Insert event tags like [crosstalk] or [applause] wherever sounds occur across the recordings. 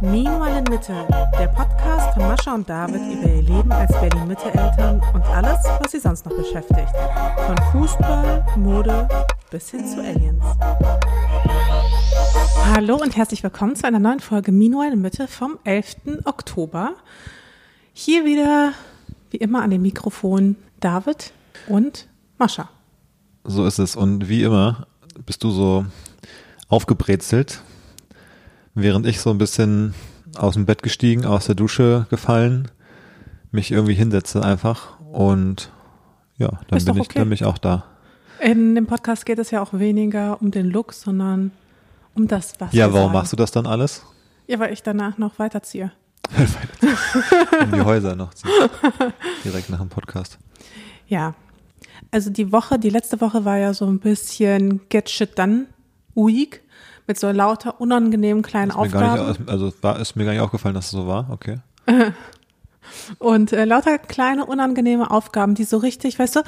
Meanwhile in Mitte, der Podcast von Mascha und David über ihr Leben als Berlin-Mitte-Eltern und alles, was sie sonst noch beschäftigt. Von Fußball, Mode bis hin zu Aliens. Hallo und herzlich willkommen zu einer neuen Folge Meanwhile in Mitte vom 11. Oktober. Hier wieder, wie immer, an dem Mikrofon David und Mascha. So ist es. Und wie immer bist du so aufgebrezelt, während ich so ein bisschen aus dem Bett gestiegen, aus der Dusche gefallen, mich irgendwie hinsetze einfach und ja, dann Ist bin ich, okay. dann bin ich auch da. In dem Podcast geht es ja auch weniger um den Look, sondern um das, was Ja, warum sagen. machst du das dann alles? Ja, weil ich danach noch weiterziehe. [laughs] Um die Häuser noch ziehen. Direkt nach dem Podcast. Ja. Also die Woche, die letzte Woche war ja so ein bisschen Get Shit Done Week mit so lauter unangenehmen kleinen Aufgaben. nicht, also war, ist mir gar nicht aufgefallen, dass es so war. Okay. [laughs] Und äh, lauter kleine unangenehme Aufgaben, die so richtig, weißt du,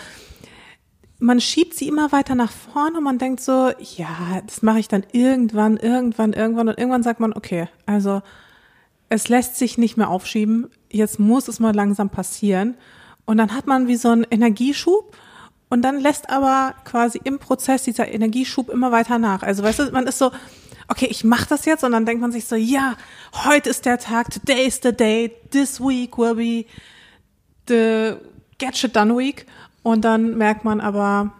man schiebt sie immer weiter nach vorne und man denkt so, ja, das mache ich dann irgendwann, irgendwann, irgendwann und irgendwann sagt man, okay, also es lässt sich nicht mehr aufschieben, jetzt muss es mal langsam passieren und dann hat man wie so einen Energieschub und dann lässt aber quasi im Prozess dieser Energieschub immer weiter nach. Also weißt du, man ist so, okay, ich mache das jetzt und dann denkt man sich so, ja, heute ist der Tag, today is the day, this week will be the get shit done week und dann merkt man aber,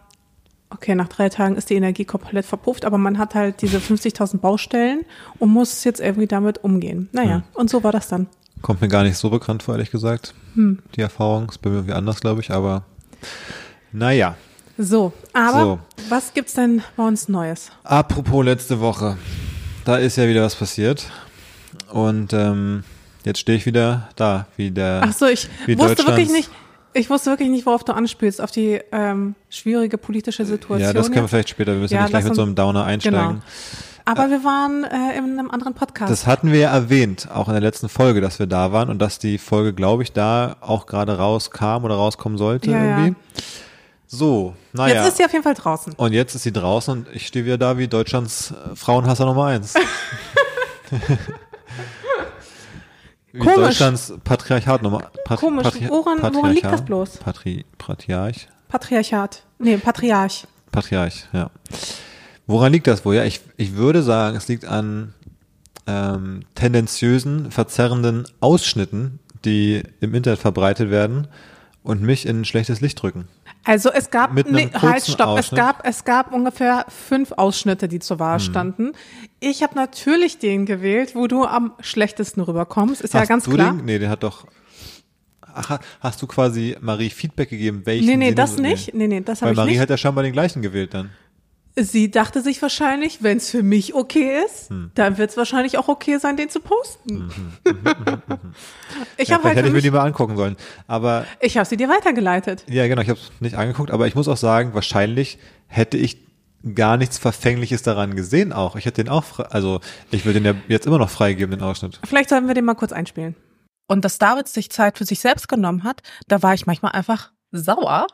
okay, nach drei Tagen ist die Energie komplett verpufft, aber man hat halt diese 50.000 Baustellen und muss jetzt irgendwie damit umgehen. Naja, Hm. und so war das dann. Kommt mir gar nicht so bekannt vor, ehrlich gesagt. Hm. Die Erfahrung ist bei mir wie anders, glaube ich, aber naja. So, aber So. was gibt's denn bei uns Neues? Apropos letzte Woche, da ist ja wieder was passiert und ähm, jetzt stehe ich wieder da, wie der. Ach so, ich wusste wirklich nicht, ich wusste wirklich nicht, worauf du anspielst, auf die ähm, schwierige politische Situation. ja, das können wir vielleicht später. Wir müssen Ja, nicht gleich mit so einem Downer einsteigen. Genau. Aber wir waren äh, in einem anderen Podcast. Das hatten wir ja erwähnt, auch in der letzten Folge, dass wir da waren und dass die Folge, glaube ich, da auch gerade rauskam oder rauskommen sollte Ja, ja. So, naja. Jetzt ist sie auf jeden Fall draußen. und jetzt ist sie draußen und ich stehe wieder da wie Deutschlands äh, Frauenhasser Nummer eins. [laughs] [laughs] wie Komisch. Deutschlands Patriarchat Nummer Pat Komisch. Woran- woran liegt das bloß? Patri Patriarch? Patriarchat. Nee, Patriarch. Patriarch, ja. Woran liegt das wohl? Ja, ich, ich würde sagen, es liegt an ähm, tendenziösen, verzerrenden Ausschnitten, die im Internet verbreitet werden und mich in ein schlechtes Licht drücken. Also es gab, Mit nee, halt, stopp, es gab, es gab ungefähr fünf Ausschnitte, die zur Hm. Wahl standen. Ich habe natürlich den gewählt, wo du am schlechtesten rüberkommst, ist ja hast ganz du klar. Den? Nee, der hat doch. Ach, hast du quasi Marie Feedback gegeben, welchen Nee, nee, sie das nicht. Nee, nee, das Weil habe ich Marie nicht. hat ja scheinbar den gleichen gewählt dann. Sie dachte sich wahrscheinlich, wenn es für mich okay ist, Hm. dann wird es wahrscheinlich auch okay sein, den zu posten. [laughs] ich Ja, habe vielleicht halt hätte ich mir die mal angucken sollen. Aber ich habe sie dir weitergeleitet. Ja, genau, ich habe es nicht angeguckt, aber ich muss auch sagen, wahrscheinlich hätte ich gar nichts Verfängliches daran gesehen auch. Ich hätte den auch, also ich will den ja jetzt immer noch freigeben, den Ausschnitt. Vielleicht sollten wir den mal kurz einspielen. Und dass David sich Zeit für sich selbst genommen hat, da war ich manchmal einfach sauer.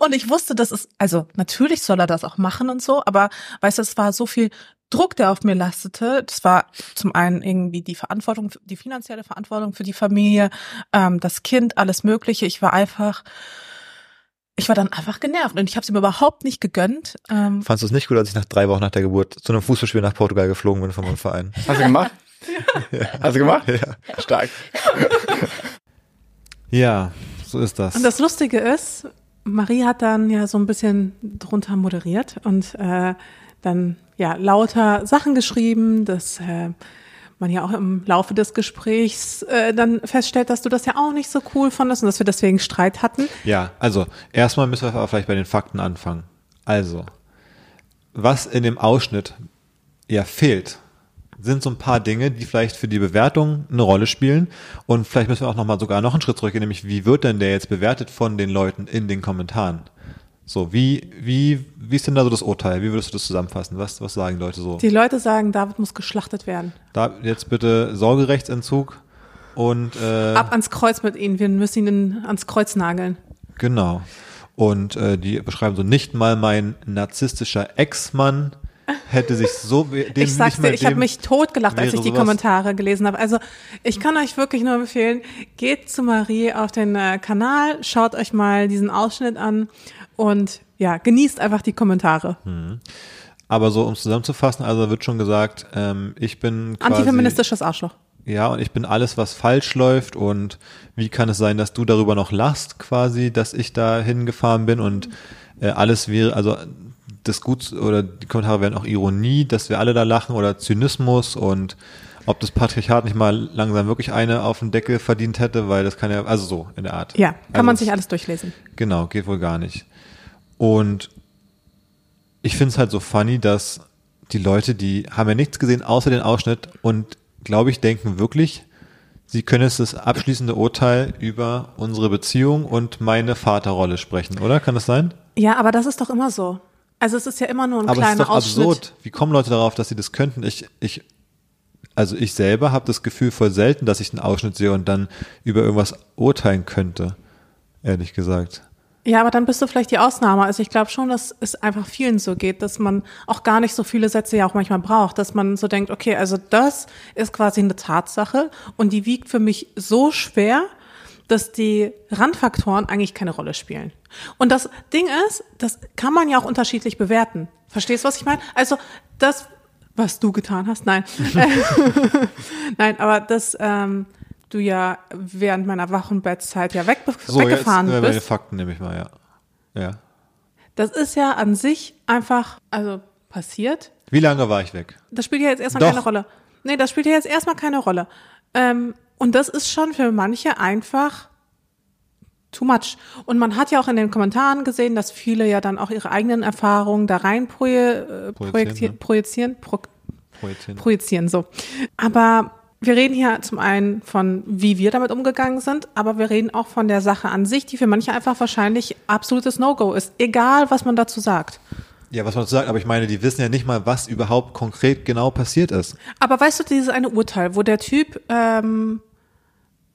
Und ich wusste, das ist, also natürlich soll er das auch machen und so, aber weißt du, es war so viel Druck, der auf mir lastete. Das war zum einen irgendwie die Verantwortung, die finanzielle Verantwortung für die Familie, ähm, das Kind, alles Mögliche. Ich war einfach, ich war dann einfach genervt und ich habe es ihm überhaupt nicht gegönnt. Ähm, Fandest du es nicht gut, als ich nach drei Wochen nach der Geburt zu einem Fußballspiel nach Portugal geflogen bin von meinem Verein? Hast du gemacht? Hast du gemacht? Ja. Stark. Ja, so ist das. Und das Lustige ist, Marie hat dann ja so ein bisschen drunter moderiert und äh, dann ja lauter Sachen geschrieben, dass äh, man ja auch im Laufe des Gesprächs äh, dann feststellt, dass du das ja auch nicht so cool fandest und dass wir deswegen Streit hatten. Ja, also erstmal müssen wir vielleicht bei den Fakten anfangen. Also, was in dem Ausschnitt ja fehlt, sind so ein paar Dinge, die vielleicht für die Bewertung eine Rolle spielen. Und vielleicht müssen wir auch nochmal sogar noch einen Schritt zurückgehen, nämlich wie wird denn der jetzt bewertet von den Leuten in den Kommentaren? So, wie, wie, wie ist denn da so das Urteil? Wie würdest du das zusammenfassen? Was, was sagen Leute so? Die Leute sagen, David muss geschlachtet werden. Da jetzt bitte Sorgerechtsentzug und äh, Ab ans Kreuz mit ihnen, wir müssen ihn ans Kreuz nageln. Genau. Und äh, die beschreiben so nicht mal mein narzisstischer Ex-Mann hätte sich so dem Ich sag's dir, ich habe mich totgelacht, als ich die Kommentare gelesen habe. Also ich kann euch wirklich nur empfehlen, geht zu Marie auf den äh, Kanal, schaut euch mal diesen Ausschnitt an und ja, genießt einfach die Kommentare. Aber so, um es zusammenzufassen, also wird schon gesagt, ähm, ich bin quasi, Antifeministisches Arschloch. ja, und ich bin alles, was falsch läuft und wie kann es sein, dass du darüber noch lachst quasi, dass ich da hingefahren bin und äh, alles wäre, also das Gut oder die Kommentare wären auch Ironie, dass wir alle da lachen oder Zynismus und ob das Patriarchat nicht mal langsam wirklich eine auf den Deckel verdient hätte, weil das kann ja, also so in der Art. Ja, kann also man sich alles durchlesen. Genau, geht wohl gar nicht. Und ich finde es halt so funny, dass die Leute, die haben ja nichts gesehen außer den Ausschnitt und glaube ich, denken wirklich, sie können jetzt das abschließende Urteil über unsere Beziehung und meine Vaterrolle sprechen, oder? Kann das sein? Ja, aber das ist doch immer so. Also es ist ja immer nur ein Aber es ist kleiner doch Ausschnitt. absurd. Wie kommen Leute darauf, dass sie das könnten? Ich, ich, also ich selber habe das Gefühl voll selten, dass ich einen Ausschnitt sehe und dann über irgendwas urteilen könnte. Ehrlich gesagt. Ja, aber dann bist du vielleicht die Ausnahme. Also ich glaube schon, dass es einfach vielen so geht, dass man auch gar nicht so viele Sätze ja auch manchmal braucht, dass man so denkt, okay, also das ist quasi eine Tatsache und die wiegt für mich so schwer, dass die Randfaktoren eigentlich keine Rolle spielen. Und das Ding ist, das kann man ja auch unterschiedlich bewerten. Verstehst du, was ich meine? Also das, was du getan hast, nein. [laughs] [laughs] nein, aber das ähm, du ja während meiner Wochenbettzeit ja weg, So, weggefahren jetzt äh, meine bist. Fakten nehme ich mal, ja. Ja. Das ist ja an sich einfach, also passiert. Wie lange war ich weg? Das spielt ja jetzt erstmal Doch. keine Rolle. Nee, das spielt ja jetzt erstmal keine Rolle. Ähm, und das ist schon für manche einfach too much. Und man hat ja auch in den Kommentaren gesehen, dass viele ja dann auch ihre eigenen Erfahrungen da rein proje, äh, Projizieren, ne? projizieren, pro, Projizieren. projizieren, so. Aber wir reden hier zum einen von, wie wir damit umgegangen sind, aber wir reden auch von der Sache an sich, die für manche einfach wahrscheinlich absolutes No-Go ist, egal was man dazu sagt. Ja, was man dazu sagt, aber ich meine, die wissen ja nicht mal, was überhaupt konkret genau passiert ist. Aber weißt du, dieses eine Urteil, wo der Typ, ähm,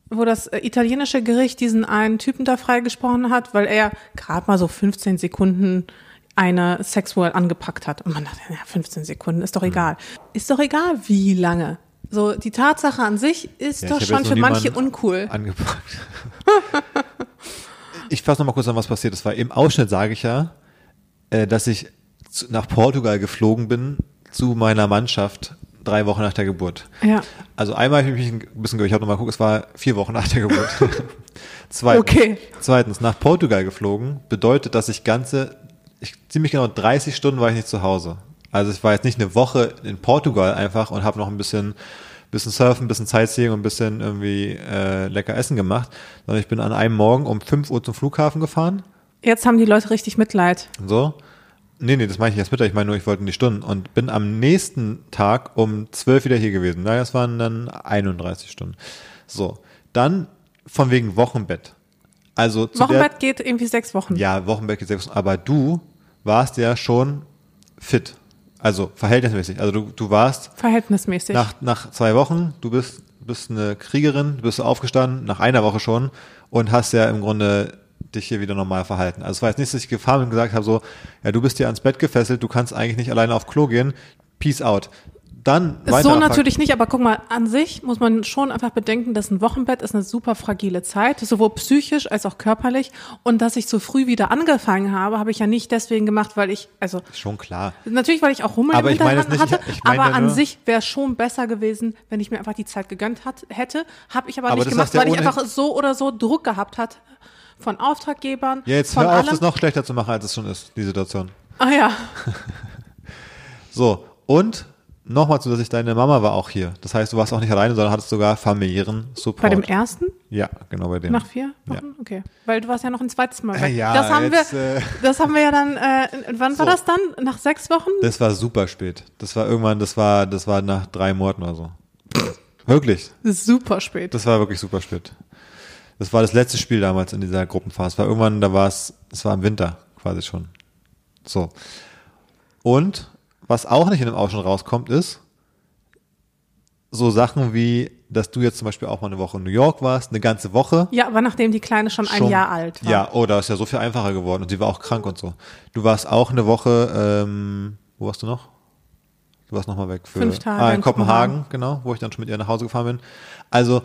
wo das äh, italienische Gericht diesen einen Typen da freigesprochen hat, weil er gerade mal so 15 Sekunden eine sexuell angepackt hat. Und man dachte, ja, 15 Sekunden ist doch Hm. egal. Ist doch egal, wie lange. So, die Tatsache an sich ist Ja, doch schon für manche uncool. Angepackt. [laughs] ich fasse nochmal kurz an, was passiert ist, weil im Ausschnitt sage ich ja, äh, dass ich nach Portugal geflogen bin zu meiner Mannschaft drei Wochen nach der Geburt. Ja. Also einmal habe ich mich ein bisschen, ich habe nochmal geguckt, es war vier Wochen nach der Geburt. [laughs] Zweitens, Okay. zweitens, nach Portugal geflogen bedeutet, dass ich ganze, ich, ziemlich genau 30 Stunden war ich nicht zu Hause. Also ich war jetzt nicht eine Woche in Portugal einfach und habe noch ein bisschen, bisschen Surfen, bisschen Sightseeing und ein bisschen irgendwie äh, lecker Essen gemacht, sondern ich bin an einem Morgen um 5 Uhr zum Flughafen gefahren. Jetzt haben die Leute richtig Mitleid. So. Nee, nee, das meine ich jetzt mit, ich meine nur, ich wollte die Stunden und bin am nächsten Tag um 12 wieder hier gewesen. Na, das waren dann 31 Stunden. So. Dann von wegen Wochenbett. Also Wochenbett geht irgendwie sechs Wochen. der, ja, Wochenbett geht sechs Wochen, aber du warst ja schon fit. Also verhältnismäßig. Also du, du warst Verhältnismäßig. nach, nach zwei Wochen, du bist, bist eine Kriegerin, du bist aufgestanden, nach einer Woche schon und hast ja im Grunde dich hier wieder normal verhalten. Also es war jetzt nicht, dass ich gefahren bin und gesagt habe, so, ja, du bist hier ans Bett gefesselt, du kannst eigentlich nicht alleine auf Klo gehen, peace out. Dann So Fakt- natürlich nicht, aber guck mal, an sich muss man schon einfach bedenken, dass ein Wochenbett ist eine super fragile Zeit, sowohl psychisch als auch körperlich. Und dass ich so früh wieder angefangen habe, habe ich ja nicht deswegen gemacht, weil ich, also Schon klar. natürlich, weil ich auch Hummel Aber im ich meine Hinterhand nicht, hatte, ich meine aber an sich wäre es schon besser gewesen, wenn ich mir einfach die Zeit gegönnt hat, hätte. Habe ich aber, Aber nicht gemacht, weil ich einfach so oder so Druck gehabt hat von Auftraggebern, Ja, jetzt von hör auf, allem. das noch schlechter zu machen, als es schon ist, die Situation. ah ja, [laughs] So, und nochmal zu, dass ich deine Mama war auch hier. Das heißt, du warst auch nicht alleine, sondern hattest sogar familiären Support. bei dem ersten Ja, genau bei dem. nach vier Wochen, okay, weil du warst ja noch ein zweites Mal weg. Äh, ja, das haben jetzt, wir, äh, [laughs] das haben wir ja dann. Äh, wann war So. das dann? Nach sechs Wochen? Das war super spät. Das war irgendwann, das war, das war nach drei Monaten oder so. Wirklich. Das ist super spät. Das war wirklich super spät. Das war das letzte Spiel damals in dieser Gruppenphase. Es war irgendwann, da war es, es war im Winter quasi schon. So. Und was auch nicht in dem Ausschnitt rauskommt, ist so Sachen wie, dass du jetzt zum Beispiel auch mal eine Woche in New York warst, eine ganze Woche. ja, aber nachdem die Kleine schon, ein Schon- Jahr alt war. Ja, oh, da ist ja so viel einfacher geworden und sie war auch krank und so. Du warst auch eine Woche, ähm, wo warst du noch? Du warst nochmal weg für Fünf Tage ah, in in Kopenhagen, Kopenhagen. genau, wo ich dann schon mit ihr nach Hause gefahren bin. Also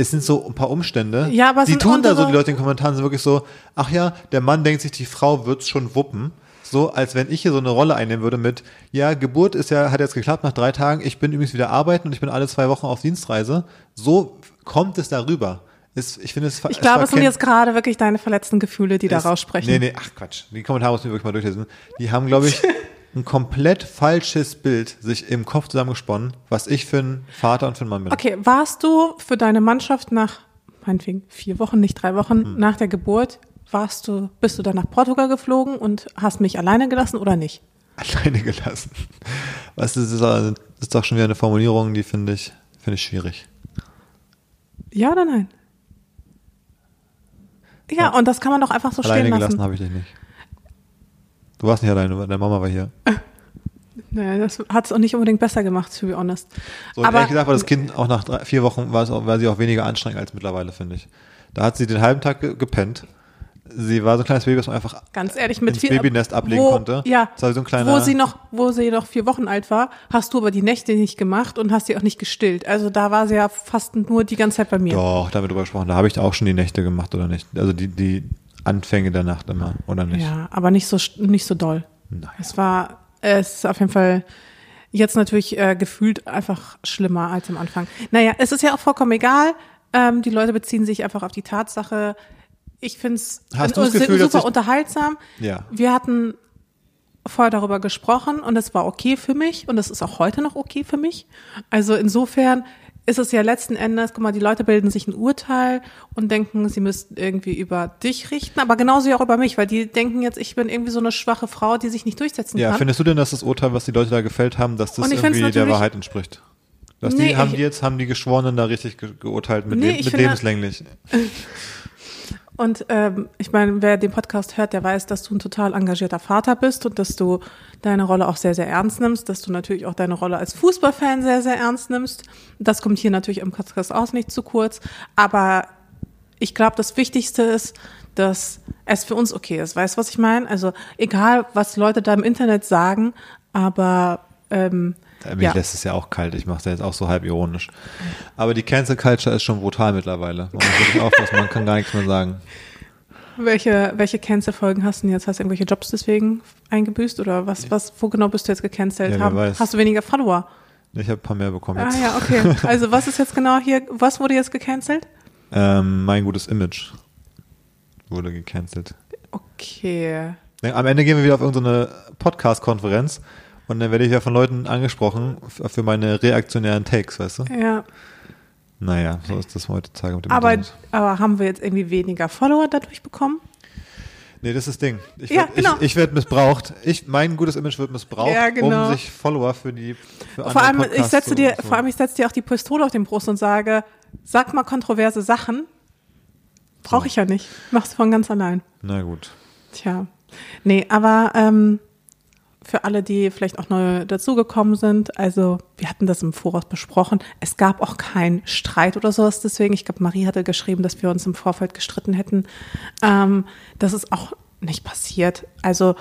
es sind so ein paar Umstände. Ja, aber es die sind tun da so, die Leute in den Kommentaren sind wirklich so, ach ja, der Mann denkt sich, die Frau wird's schon wuppen. So, als wenn ich hier so eine Rolle einnehmen würde mit, ja, Geburt ist ja, hat jetzt geklappt nach drei Tagen, ich bin übrigens wieder arbeiten und ich bin alle zwei Wochen auf Dienstreise. So kommt es darüber. Ist, ich finde es Ich glaube, es sind jetzt gerade wirklich deine verletzten Gefühle, die da es- raussprechen. Nee, nee, ach Quatsch. Die Kommentare muss ich mir wirklich mal durchlesen. Die haben, glaube ich, [laughs] ein komplett falsches Bild sich im Kopf zusammengesponnen, was ich für ein Vater und für ein Mann bin. Okay, warst du für deine Mannschaft nach, meinetwegen, vier Wochen, nicht drei Wochen Hm. nach der Geburt, warst du, bist du dann nach Portugal geflogen und hast mich alleine gelassen oder nicht? [laughs] Alleine gelassen. Was ist, das ist, doch schon wieder eine Formulierung, die finde ich, finde ich schwierig. Ja oder nein? Ja, und das kann man doch einfach so Alleine stehen gelassen lassen. habe ich dich nicht. Du warst nicht alleine, deine Mama war hier. [laughs] Naja, das hat es auch nicht unbedingt besser gemacht, to be honest. So, Aber ehrlich gesagt war das Kind auch nach drei, vier Wochen, war, es auch, war sie auch weniger anstrengend als mittlerweile, finde ich. Da hat sie den halben Tag ge gepennt. Sie war so ein kleines Baby, das man einfach ganz ehrlich, mit ins vier, Babynest ablegen wo, konnte. Ja, Das war so ein kleiner, wo sie noch, wo sie noch vier Wochen alt war, hast du aber die Nächte nicht gemacht und hast sie auch nicht gestillt. Also da war sie ja fast nur die ganze Zeit bei mir. Doch, da haben wir drüber gesprochen. Da habe ich auch schon die Nächte gemacht, oder nicht? Also die, die Anfänge der Nacht immer, oder nicht? Ja, aber nicht so nicht so doll. Nein. Es war, es ist auf jeden Fall jetzt natürlich äh, gefühlt einfach schlimmer als am Anfang. Naja, es ist ja auch vollkommen egal. Ähm, die Leute beziehen sich einfach auf die Tatsache. Ich finde es super unterhaltsam. Ja. Wir hatten vorher darüber gesprochen und es war okay für mich und es ist auch heute noch okay für mich. Also insofern ist es ja letzten Endes, guck mal, die Leute bilden sich ein Urteil und denken, sie müssten irgendwie über dich richten, aber genauso ja auch über mich, weil die denken jetzt, ich bin irgendwie so eine schwache Frau, die sich nicht durchsetzen Ja, kann. findest du denn, dass das Urteil, was die Leute da gefällt haben, dass das irgendwie der Wahrheit entspricht? Dass Nee, die, haben die jetzt, haben die Geschworenen da richtig ge geurteilt mit, Nee, ich mit lebenslänglich? [laughs] Und ähm, ich meine, wer den Podcast hört, der weiß, dass du ein total engagierter Vater bist und dass du deine Rolle auch sehr, sehr ernst nimmst, dass du natürlich auch deine Rolle als Fußballfan sehr, sehr ernst nimmst. Das kommt hier natürlich im Podcast auch nicht zu kurz. Aber ich glaube, das Wichtigste ist, dass es für uns okay ist. Weißt du, was ich meine? Also egal, was Leute da im Internet sagen, aber ähm, Mich ja. lässt es ja auch kalt. Ich mache es ja jetzt auch so halb ironisch. Aber die Cancel Culture ist schon brutal mittlerweile. Man muss wirklich aufpassen, man kann gar nichts mehr sagen. Welche, welche Cancel-Folgen hast du denn jetzt? Hast du irgendwelche Jobs deswegen eingebüßt oder was, was, wo genau bist du jetzt gecancelt? Ja, weiß. Hast du weniger Follower? Ich habe ein paar mehr bekommen Ah jetzt. ja, okay. Also was ist jetzt genau hier, was wurde jetzt gecancelt? Ähm, mein gutes Image wurde gecancelt. Okay. Am Ende gehen wir wieder auf irgendeine Podcast-Konferenz und dann werde ich ja von Leuten angesprochen für meine reaktionären Takes, weißt du? Ja. Naja, so ist das heutzutage mit dem Aber, Internet. aber haben wir jetzt irgendwie weniger Follower dadurch bekommen? Nee, das ist das Ding. Ich Ja, werd, genau. ich, ich werde missbraucht. Ich, mein gutes Image wird missbraucht, Ja, genau. um sich Follower für die für Vor allem, ich setze dir, zu- vor allem, ich setze dir auch die Pistole auf den Brust und sage, sag mal kontroverse Sachen. Brauche ich ja nicht. Mach's von ganz allein. Na gut. Tja. Nee, aber ähm, für alle, die vielleicht auch neu dazugekommen sind, also wir hatten das im Voraus besprochen. Es gab auch keinen Streit oder sowas deswegen. Ich glaube, Marie hatte geschrieben, dass wir uns im Vorfeld gestritten hätten. Ähm, das ist auch nicht passiert. Also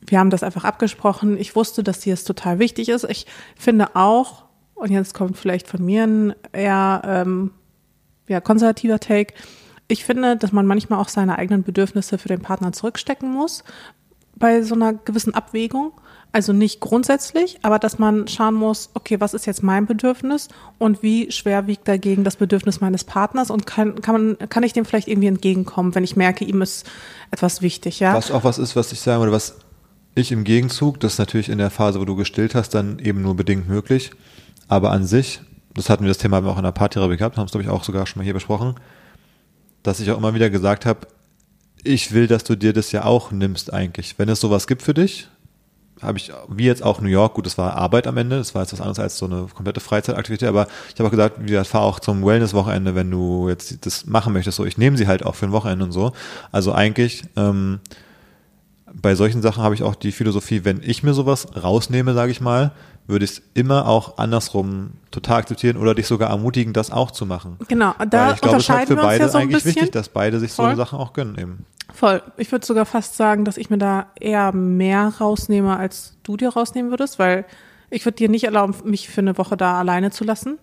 wir haben das einfach abgesprochen. Ich wusste, dass dir es total wichtig ist. Ich finde auch, und jetzt kommt vielleicht von mir ein eher ähm, ja, konservativer Take. Ich finde, dass man manchmal auch seine eigenen Bedürfnisse für den Partner zurückstecken muss bei so einer gewissen Abwägung. Also nicht grundsätzlich, aber dass man schauen muss, okay, was ist jetzt mein Bedürfnis und wie schwer wiegt dagegen das Bedürfnis meines Partners und kann, kann, man, kann ich dem vielleicht irgendwie entgegenkommen, wenn ich merke, ihm ist etwas wichtig, ja? Was auch was ist, was ich sagen würde, was ich im Gegenzug, das ist natürlich in der Phase, wo du gestillt hast, dann eben nur bedingt möglich. Aber an sich, das hatten wir das Thema auch in der Paartherapie gehabt, haben es glaube ich auch sogar schon mal hier besprochen, dass ich auch immer wieder gesagt habe, ich will, dass du dir das ja auch nimmst eigentlich. Wenn es sowas gibt für dich, habe ich, wie jetzt auch New York, gut, das war Arbeit am Ende, das war jetzt was anderes als so eine komplette Freizeitaktivität, aber ich habe auch gesagt, wie gesagt, fahr auch zum Wellness-Wochenende, wenn du jetzt das machen möchtest, so, ich nehme sie halt auch für ein Wochenende und so. Also eigentlich, ähm, bei solchen Sachen habe ich auch die Philosophie, wenn ich mir sowas rausnehme, sage ich mal, würde ich es immer auch andersrum total akzeptieren oder dich sogar ermutigen, das auch zu machen. Genau, da Weil ich glaube, es ist halt für beide ja so eigentlich bisschen. wichtig, dass beide sich so Voll. Sachen auch gönnen eben. Voll. Ich würde sogar fast sagen, dass ich mir da eher mehr rausnehme, als du dir rausnehmen würdest, weil Ich würde dir nicht erlauben, mich für eine Woche da alleine zu lassen.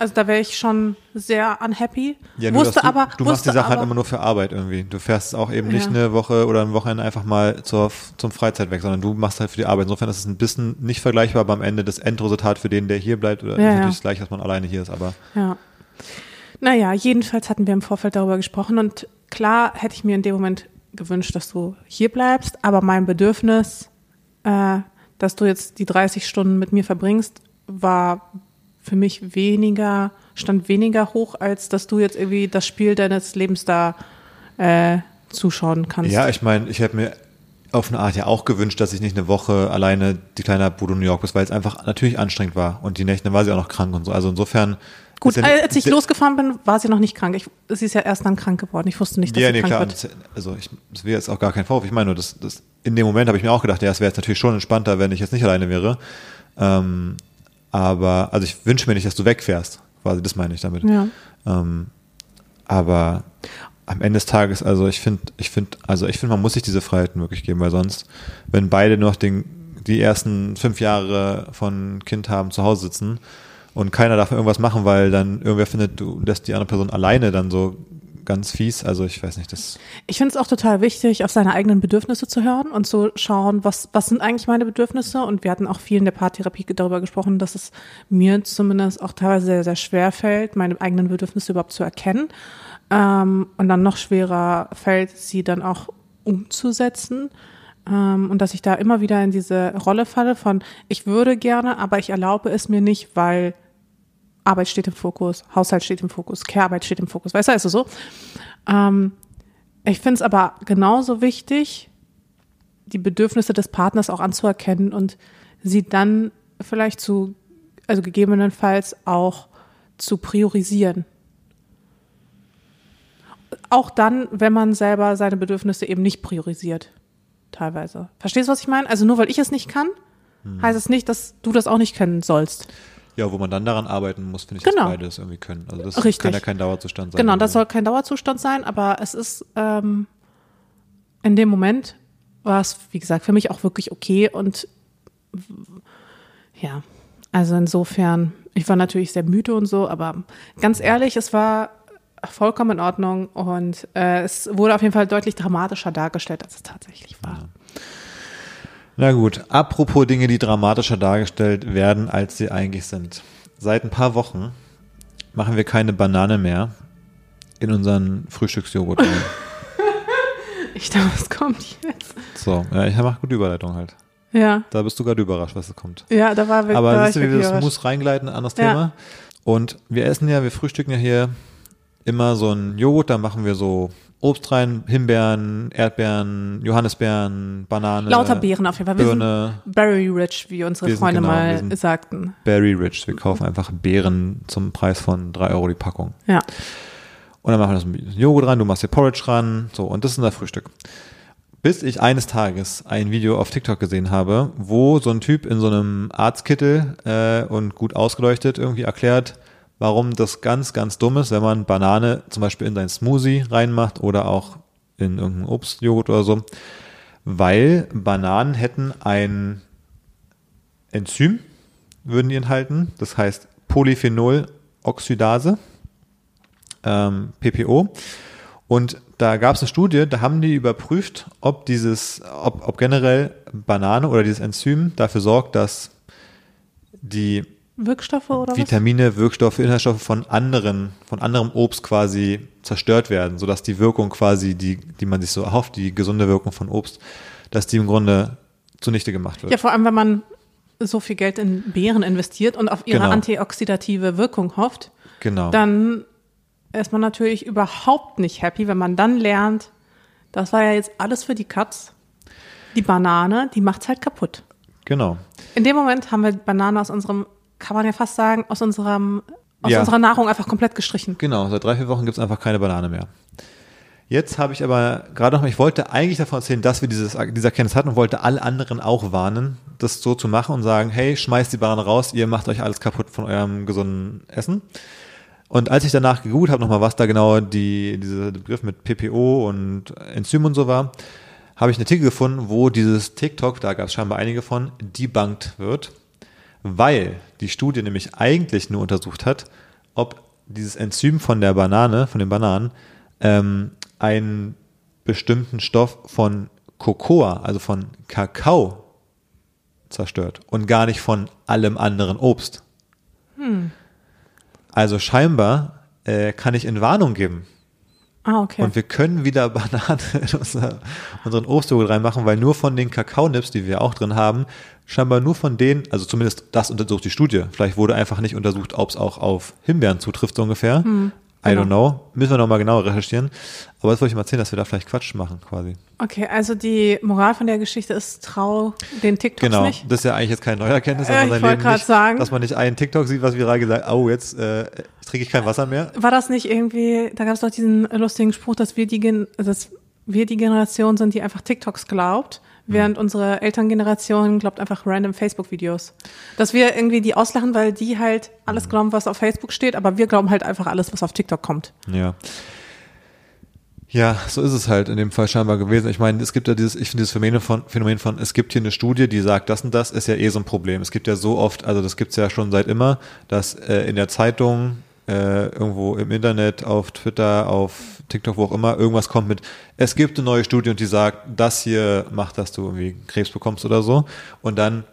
Also da wäre ich schon sehr unhappy. Ja, nur, wusste du, aber, du machst die Sache halt immer nur für Arbeit irgendwie. Du fährst auch eben nicht Ja. eine Woche oder ein Wochenende einfach mal zur, zum Freizeit weg, sondern du machst halt für die Arbeit. Insofern ist es ein bisschen nicht vergleichbar, aber am Ende das Endresultat für den, der hier bleibt, oder Ja, ist ja. natürlich das gleiche, dass man alleine hier ist, aber Ja. Naja, jedenfalls hatten wir im Vorfeld darüber gesprochen und klar hätte ich mir in dem Moment gewünscht, dass du hier bleibst, aber mein Bedürfnis, äh, dass du jetzt die 30 Stunden mit mir verbringst, war für mich weniger, stand weniger hoch, als dass du jetzt irgendwie das Spiel deines Lebens da äh, zuschauen kannst. Ja, ich meine, ich hätte mir auf eine Art ja auch gewünscht, dass ich nicht eine Woche alleine die kleine in New York bist, weil es einfach natürlich anstrengend war und die Nächte war sie auch noch krank und so. Also insofern. Gut, ja als ich losgefahren bin, war sie noch nicht krank. Ich, sie ist ja erst dann krank geworden. Ich wusste nicht, dass Ja, sie nee, krank klar. wird. Also ich, das wäre jetzt auch gar kein Vorwurf. Ich meine nur, das, das, in dem Moment habe ich mir auch gedacht, ja, es wäre jetzt natürlich schon entspannter, wenn ich jetzt nicht alleine wäre. Ähm, aber, also ich wünsche mir nicht, dass du wegfährst. Quasi, das meine ich damit. Ja. Ähm, aber am Ende des Tages, also ich finde, ich finde, also ich finde, man muss sich diese Freiheiten wirklich geben, weil sonst, wenn beide noch den, die ersten fünf Jahre von Kind haben zu Hause sitzen und keiner darf irgendwas machen, weil dann irgendwer findet, du lässt die andere Person alleine dann so ganz fies. Also ich weiß nicht, das. Ich finde es auch total wichtig, auf seine eigenen Bedürfnisse zu hören und zu schauen, was, was sind eigentlich meine Bedürfnisse. Und wir hatten auch viel in der Paartherapie darüber gesprochen, dass es mir zumindest auch teilweise sehr, sehr schwer fällt, meine eigenen Bedürfnisse überhaupt zu erkennen. Ähm, und dann noch schwerer fällt, sie dann auch umzusetzen. Ähm, und dass ich da immer wieder in diese Rolle falle von, ich würde gerne, aber ich erlaube es mir nicht, weil Arbeit steht im Fokus, Haushalt steht im Fokus, Care-Arbeit steht im Fokus. Weißt du, also so. Ähm, ich finde es aber genauso wichtig, die Bedürfnisse des Partners auch anzuerkennen und sie dann vielleicht zu, also gegebenenfalls auch zu priorisieren. Auch dann, wenn man selber seine Bedürfnisse eben nicht priorisiert, teilweise. Verstehst du, was ich meine? Also nur weil ich es nicht kann, heißt es nicht, dass du das auch nicht können sollst. Ja, wo man dann daran arbeiten muss, finde ich, Genau. dass beide das irgendwie können. Also das Richtig. kann ja kein Dauerzustand sein. Genau, das Also- soll kein Dauerzustand sein, aber es ist ähm, in dem Moment war es, wie gesagt, für mich auch wirklich okay und ja, also insofern, ich war natürlich sehr müde und so, aber ganz ehrlich, es war vollkommen in Ordnung und äh, es wurde auf jeden Fall deutlich dramatischer dargestellt, als es tatsächlich war. Na gut, apropos Dinge, die dramatischer dargestellt werden, als sie eigentlich sind. Seit ein paar Wochen machen wir keine Banane mehr in unseren Frühstücksjoghurt. rein. [laughs] Ich dachte, was kommt jetzt? so, ja, ich mache gute Überleitung halt. Ja, Da bist du gerade überrascht, was da kommt. ja, da war wirklich. da Aber war siehst du, wie wir das muss reingleiten, anderes Ja. Thema. Und wir essen ja, wir frühstücken ja hier immer so einen Joghurt, da machen wir so Obst rein, Himbeeren, Erdbeeren, Johannisbeeren, Banane. Lauter Beeren auf jeden Fall. Wir sind Birne, Berry Rich, wie unsere Freunde genau, mal sagten. Berry Rich. Wir kaufen einfach Beeren zum Preis von drei Euro die Packung. Ja. Und dann machen wir das mit Joghurt ran, du machst dir Porridge ran, so, und das ist unser Frühstück. Bis ich eines Tages ein Video auf TikTok gesehen habe, wo so ein Typ in so einem Arztkittel äh, und gut ausgeleuchtet irgendwie erklärt, warum das ganz, ganz dumm ist, wenn man Banane zum Beispiel in sein Smoothie reinmacht oder auch in irgendeinen Obstjoghurt oder so. Weil Bananen hätten ein Enzym, würden die enthalten, das heißt Polyphenoloxidase ähm, PPO. Und da gab es eine Studie, da haben die überprüft, ob dieses, ob, ob generell Banane oder dieses Enzym dafür sorgt, dass die Wirkstoffe oder was? Vitamine, Wirkstoffe, Inhaltsstoffe von anderen, von anderem Obst quasi zerstört werden, sodass die Wirkung quasi, die, die man sich so erhofft, die gesunde Wirkung von Obst, dass die im Grunde zunichte gemacht wird. Ja, vor allem, wenn man so viel Geld in Beeren investiert und auf ihre Genau. antioxidative Wirkung hofft, genau. dann ist man natürlich überhaupt nicht happy, wenn man dann lernt, das war ja jetzt alles für die Katz. Die Banane, die macht's halt kaputt. genau. In dem Moment haben wir Banane aus unserem, kann man ja fast sagen, aus unserem, aus Ja. unserer Nahrung einfach komplett gestrichen. Genau, seit drei, vier Wochen gibt es einfach keine Banane mehr. Jetzt habe ich aber gerade noch mal, ich wollte eigentlich davon erzählen, dass wir dieses, diese Erkenntnis hatten und wollte alle anderen auch warnen, das so zu machen und sagen, hey, schmeißt die Banane raus, ihr macht euch alles kaputt von eurem gesunden Essen. Und als ich danach gegoogelt habe, nochmal, was da genau die, dieser Begriff mit PPO und Enzym und so war, habe ich einen Artikel gefunden, wo dieses TikTok, da gab es scheinbar einige von, debunked wird. Weil die Studie nämlich eigentlich nur untersucht hat, ob dieses Enzym von der Banane, von den Bananen, ähm, einen bestimmten Stoff von Cocoa, also von Kakao, zerstört und gar nicht von allem anderen Obst. Also scheinbar äh, kann ich in Warnung geben. Ah, okay. Und wir können wieder Bananen [laughs] in unser, unseren Obstjoghurt reinmachen, weil nur von den Kakaonips, die wir auch drin haben, scheinbar nur von denen, also zumindest das untersucht die Studie. Vielleicht wurde einfach nicht untersucht, ob es auch auf Himbeeren zutrifft, so ungefähr. I don't know. Müssen wir nochmal genauer recherchieren. Aber das wollte ich mal erzählen, dass wir da vielleicht Quatsch machen, quasi. okay, also die Moral von der Geschichte ist, trau den TikToks Genau. nicht. Das ist ja eigentlich jetzt keine neue Erkenntnis, Äh, dass man ich sein wollte Leben nicht, sagen. dass man nicht einen TikTok sieht, was viral gesagt, oh, jetzt äh, trinke ich kein Wasser mehr. War das nicht irgendwie, da gab es doch diesen lustigen Spruch, dass wir die, Gen dass wir die Generation sind, die einfach TikToks glaubt, während unsere Elterngeneration glaubt einfach random Facebook-Videos. Dass wir irgendwie die auslachen, weil die halt alles glauben, was auf Facebook steht, aber wir glauben halt einfach alles, was auf TikTok kommt. Ja. Ja, so ist es halt in dem Fall scheinbar gewesen. Ich meine, es gibt ja dieses, ich finde dieses Phänomen von, Phänomen von, es gibt hier eine Studie, die sagt, das und das ist ja eh so ein Problem. Es gibt ja so oft, also das gibt's ja schon seit immer, dass äh, in der Zeitung, äh, irgendwo im Internet, auf Twitter, auf TikTok, wo auch immer, irgendwas kommt mit, es gibt eine neue Studie und die sagt, das hier macht, dass du irgendwie Krebs bekommst oder so. Und dann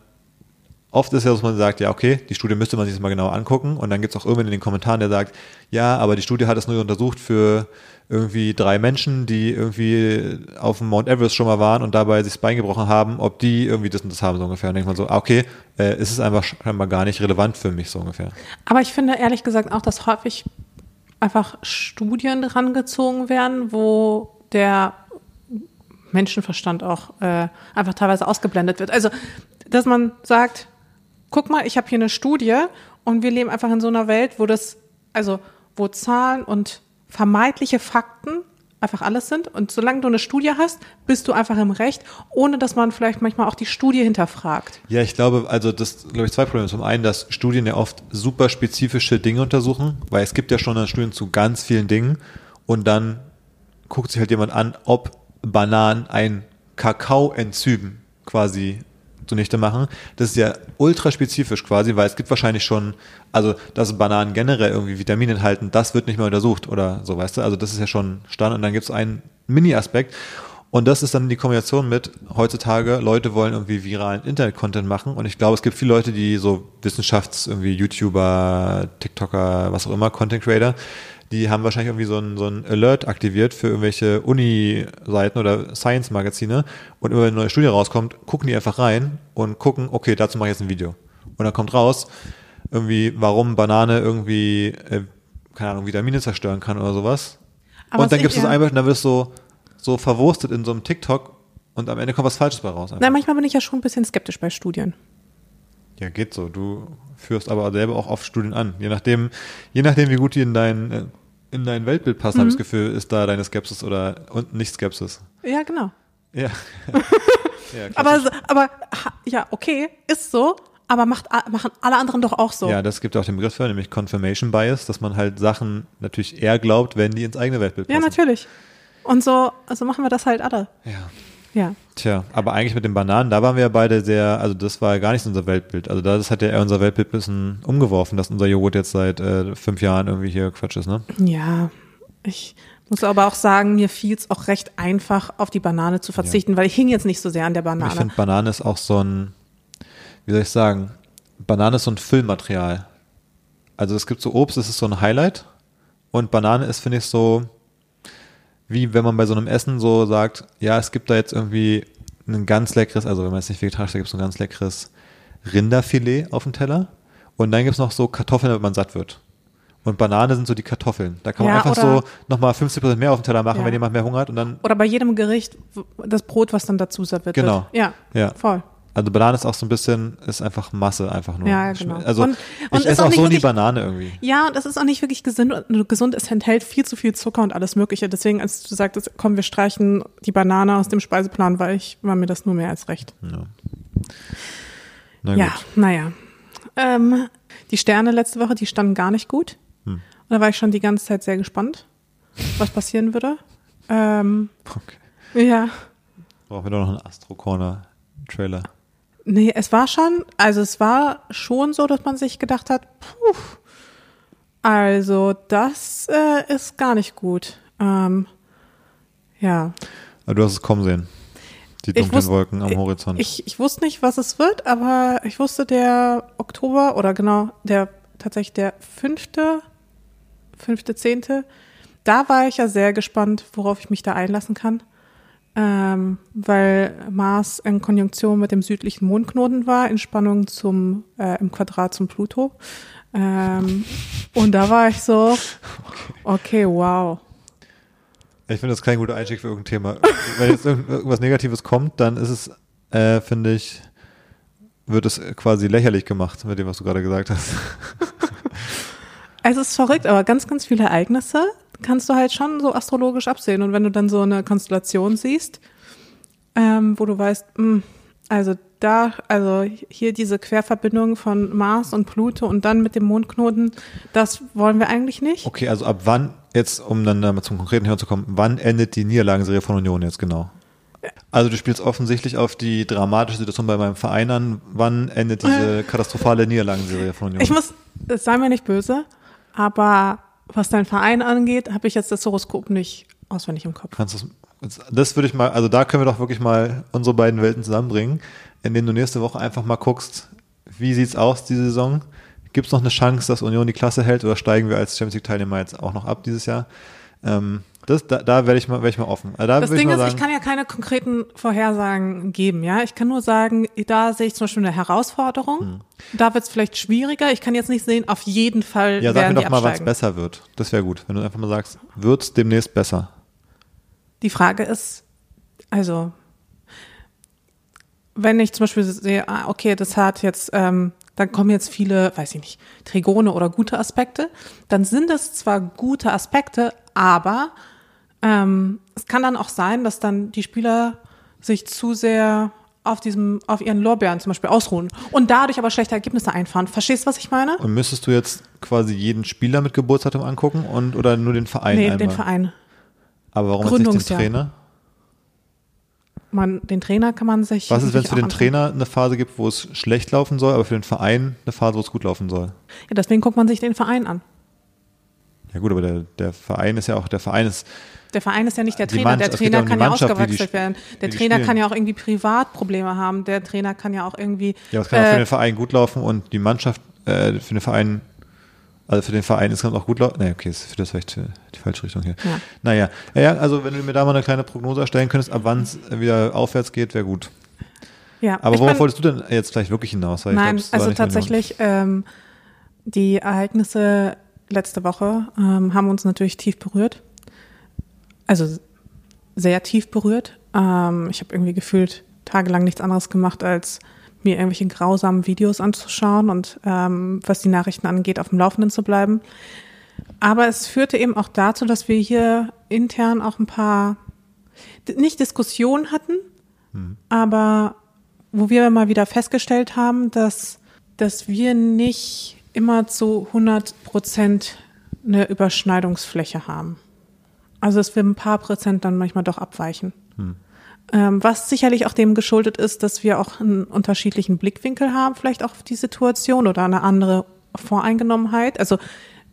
oft ist ja, dass man sagt, ja, okay, die Studie müsste man sich jetzt mal genau angucken und dann gibt's auch irgendwann in den Kommentaren, der sagt, ja, aber die Studie hat es nur untersucht für irgendwie drei Menschen, die irgendwie auf dem Mount Everest schon mal waren und dabei sich das Bein gebrochen haben, ob die irgendwie das und das haben, so ungefähr. Und denkt man so, ah, okay, äh, es ist einfach scheinbar gar nicht relevant für mich, so ungefähr. Aber ich finde ehrlich gesagt auch, dass häufig einfach Studien rangezogen werden, wo der Menschenverstand auch äh, einfach teilweise ausgeblendet wird. Also, dass man sagt, guck mal, ich habe hier eine Studie und wir leben einfach in so einer Welt, wo das, also wo Zahlen und vermeintliche Fakten einfach alles sind. Und solange du eine Studie hast, bist du einfach im Recht, ohne dass man vielleicht manchmal auch die Studie hinterfragt. Ja, ich glaube, also das glaube ich zwei Probleme. Zum einen, dass Studien ja oft super spezifische Dinge untersuchen, weil es gibt ja schon Studien zu ganz vielen Dingen und dann guckt sich halt jemand an, ob Bananen ein Kakaoenzym quasi zunichte machen. Das ist ja ultra spezifisch quasi, weil es gibt wahrscheinlich schon, also dass Bananen generell irgendwie Vitamine enthalten, das wird nicht mehr untersucht oder so, weißt du? Also das ist ja schon Stand und dann gibt es einen Mini-Aspekt und das ist dann die Kombination mit heutzutage, Leute wollen irgendwie viralen Internet-Content machen und ich glaube, es gibt viele Leute, die so Wissenschafts-, irgendwie YouTuber, TikToker, was auch immer, Content Creator, die haben wahrscheinlich irgendwie so ein, so ein Alert aktiviert für irgendwelche Uni-Seiten oder Science-Magazine und immer wenn eine neue Studie rauskommt, gucken die einfach rein und gucken, okay, dazu mache ich jetzt ein Video. Und dann kommt raus, irgendwie, warum Banane irgendwie, äh, keine Ahnung, Vitamine zerstören kann oder sowas. Aber und dann gibt es das einfach und dann wird es so, so verwurstet in so einem TikTok und am Ende kommt was Falsches bei raus. einfach. Na, manchmal bin ich ja schon ein bisschen skeptisch bei Studien. Ja, geht so. Du führst aber selber auch oft Studien an. Je nachdem, je nachdem, wie gut die in dein, äh, in dein Weltbild passen, habe ich das Gefühl, ist da deine Skepsis oder und nicht Skepsis. Ja, genau. Ja. [laughs] ja, Aber, aber ja, okay, ist so, aber macht, machen alle anderen doch auch so. ja, das gibt auch den Begriff für, nämlich Confirmation Bias, dass man halt Sachen natürlich eher glaubt, wenn die ins eigene Weltbild Ja, passen. natürlich. Und so, also machen wir das halt alle. Ja. Ja. Tja, aber eigentlich mit den Bananen, da waren wir ja beide sehr, also das war ja gar nicht so unser Weltbild. Also das hat ja eher unser Weltbild ein bisschen umgeworfen, dass unser Joghurt jetzt seit äh, fünf Jahren irgendwie hier Quatsch ist, ne? Ja. Ich muss aber auch sagen, mir fiel es auch recht einfach, auf die Banane zu verzichten, weil ich hing jetzt nicht so sehr an der Ich Banane. finde, Banane ist auch so ein, wie soll ich sagen, Banane ist so ein Füllmaterial. Also es gibt so Obst, das ist so ein Highlight und Banane ist, finde ich, so, wie wenn man bei so einem Essen so sagt, ja, es gibt da jetzt irgendwie ein ganz leckeres, also wenn man jetzt nicht vegetarisch ist, da gibt es ein ganz leckeres Rinderfilet auf dem Teller und dann gibt es noch so Kartoffeln, damit man satt wird. Und Banane sind so die Kartoffeln. Da kann man Ja, einfach so nochmal 50% mehr auf dem Teller machen, Ja. wenn jemand mehr Hunger hat und dann Oder bei jedem Gericht das Brot, was dann dazu serviert Genau. wird. Ja, Ja. voll. Also Banane ist auch so ein bisschen, ist einfach Masse einfach nur. Ja, genau. Also Und- und ich ist esse auch auch so nie wirklich- Banane irgendwie. Ja, und das ist auch nicht wirklich gesund. gesund. Es enthält viel zu viel Zucker und alles Mögliche. Deswegen, als du sagtest, komm, wir streichen die Banane aus dem Speiseplan, war ich, war mir das nur mehr als recht. Ja. Na Ja, naja. Ähm, die Sterne letzte Woche, die standen gar nicht gut. Hm. Und da war ich schon die ganze Zeit sehr gespannt, was passieren würde. Ähm, [laughs] Okay. ja, Brauchen wir doch noch einen Astro Corner Trailer. Nee, es war schon, also es war schon so, dass man sich gedacht hat, puh, also das äh, ist gar nicht gut. Ähm, ja. Aber du hast es kommen sehen. Die Ich dunklen wusste- Wolken am Horizont. Ich, ich wusste nicht, was es wird, aber ich wusste, der Oktober oder genau, der tatsächlich der fünfte, fünfte, zehnte, da war ich ja sehr gespannt, worauf ich mich da einlassen kann. Ähm, weil Mars in Konjunktion mit dem südlichen Mondknoten war, in Spannung zum, äh, im Quadrat zum Pluto. Ähm, und da war ich so, okay, wow. Ich finde das kein guter Einstieg für irgendein Thema. Wenn jetzt irgend- irgendwas Negatives kommt, dann ist es, äh, finde ich, wird es quasi lächerlich gemacht mit dem, was du gerade gesagt hast. Es ist verrückt, aber ganz, ganz viele Ereignisse kannst du halt schon so astrologisch absehen. Und wenn du dann so eine Konstellation siehst, ähm, wo du weißt, mh, also da, also hier diese Querverbindung von Mars und Pluto und dann mit dem Mondknoten, das wollen wir eigentlich nicht. Okay, also ab wann, jetzt um dann äh, zum konkreten Hören zu kommen, wann endet die Niederlagenserie von Union jetzt genau? Also du spielst offensichtlich auf die dramatische Situation bei meinem Verein an. Wann endet diese [laughs] katastrophale Niederlagenserie von Union? Ich muss, es sei mir nicht böse, aber was dein Verein angeht, habe ich jetzt das Horoskop nicht auswendig im Kopf. Kannst das würde ich mal, also da können wir doch wirklich mal unsere beiden Welten zusammenbringen, indem du nächste Woche einfach mal guckst, wie sieht's aus diese Saison? Gibt es noch eine Chance, dass Union die Klasse hält oder steigen wir als Champions League Teilnehmer jetzt auch noch ab dieses Jahr? Ähm, das, da, da werde ich mal, werde ich mal offen. Da Das Ding ich ist, mal ich sagen, kann ja keine konkreten Vorhersagen geben, ja. Ich kann nur sagen, da sehe ich zum Beispiel eine Herausforderung. Da wird es vielleicht schwieriger. Ich kann jetzt nicht sehen, auf jeden Fall ja, sag mir doch mal, was besser wird. Das wäre gut, wenn du einfach mal sagst, wird's demnächst besser? Die Frage ist, also, wenn ich zum Beispiel sehe, ah, okay, das hat jetzt, ähm, dann kommen jetzt viele, weiß ich nicht, Trigone oder gute Aspekte, dann sind es zwar gute Aspekte, aber ähm, es kann dann auch sein, dass dann die Spieler sich zu sehr auf diesem, auf ihren Lorbeeren zum Beispiel ausruhen und dadurch aber schlechte Ergebnisse einfahren. Verstehst du, was ich meine? Und müsstest du jetzt quasi jeden Spieler mit Geburtsdatum angucken und oder nur den Verein nee, einmal? den Verein. Aber warum jetzt nicht den. Trainer? Man, den Trainer kann man sich. Was ist, wenn es für den auch angucken. Trainer eine Phase gibt, wo es schlecht laufen soll, aber für den Verein eine Phase, wo es gut laufen soll? Ja, deswegen guckt man sich den Verein an. Ja gut, aber der, der Verein ist ja auch, der Verein ist, Der Verein ist ja nicht der Die Trainer. Mannschaft- Der Trainer um die kann ja die ausgewechselt sp- werden. Der die Trainer spielen. kann ja auch irgendwie Privatprobleme haben. Der Trainer kann ja auch irgendwie. ja, es kann auch für äh, den Verein gut laufen und die Mannschaft, äh, für den Verein, also für den Verein ist es auch gut laufen. Nee, okay, ist für das vielleicht äh, die falsche Richtung hier. Ja. Naja, ja, ja, also wenn du mir da mal eine kleine Prognose erstellen könntest, ab wann es wieder aufwärts geht, wäre gut. ja. Aber worauf wolltest du denn jetzt vielleicht wirklich hinaus? Weil Nein, glaub, also tatsächlich, ähm, die Ereignisse letzte Woche ähm, haben uns natürlich tief berührt. Also sehr tief berührt. Ähm, ich habe irgendwie gefühlt tagelang nichts anderes gemacht, als mir irgendwelche grausamen Videos anzuschauen und ähm, was die Nachrichten angeht, auf dem Laufenden zu bleiben. Aber es führte eben auch dazu, dass wir hier intern auch ein paar, nicht Diskussionen hatten, aber wo wir mal wieder festgestellt haben, dass, dass wir nicht immer zu 100 Prozent eine Überschneidungsfläche haben. Also dass wir ein paar Prozent dann manchmal doch abweichen. Ähm, was sicherlich auch dem geschuldet ist, dass wir auch einen unterschiedlichen Blickwinkel haben, vielleicht auch auf die Situation oder eine andere Voreingenommenheit. Also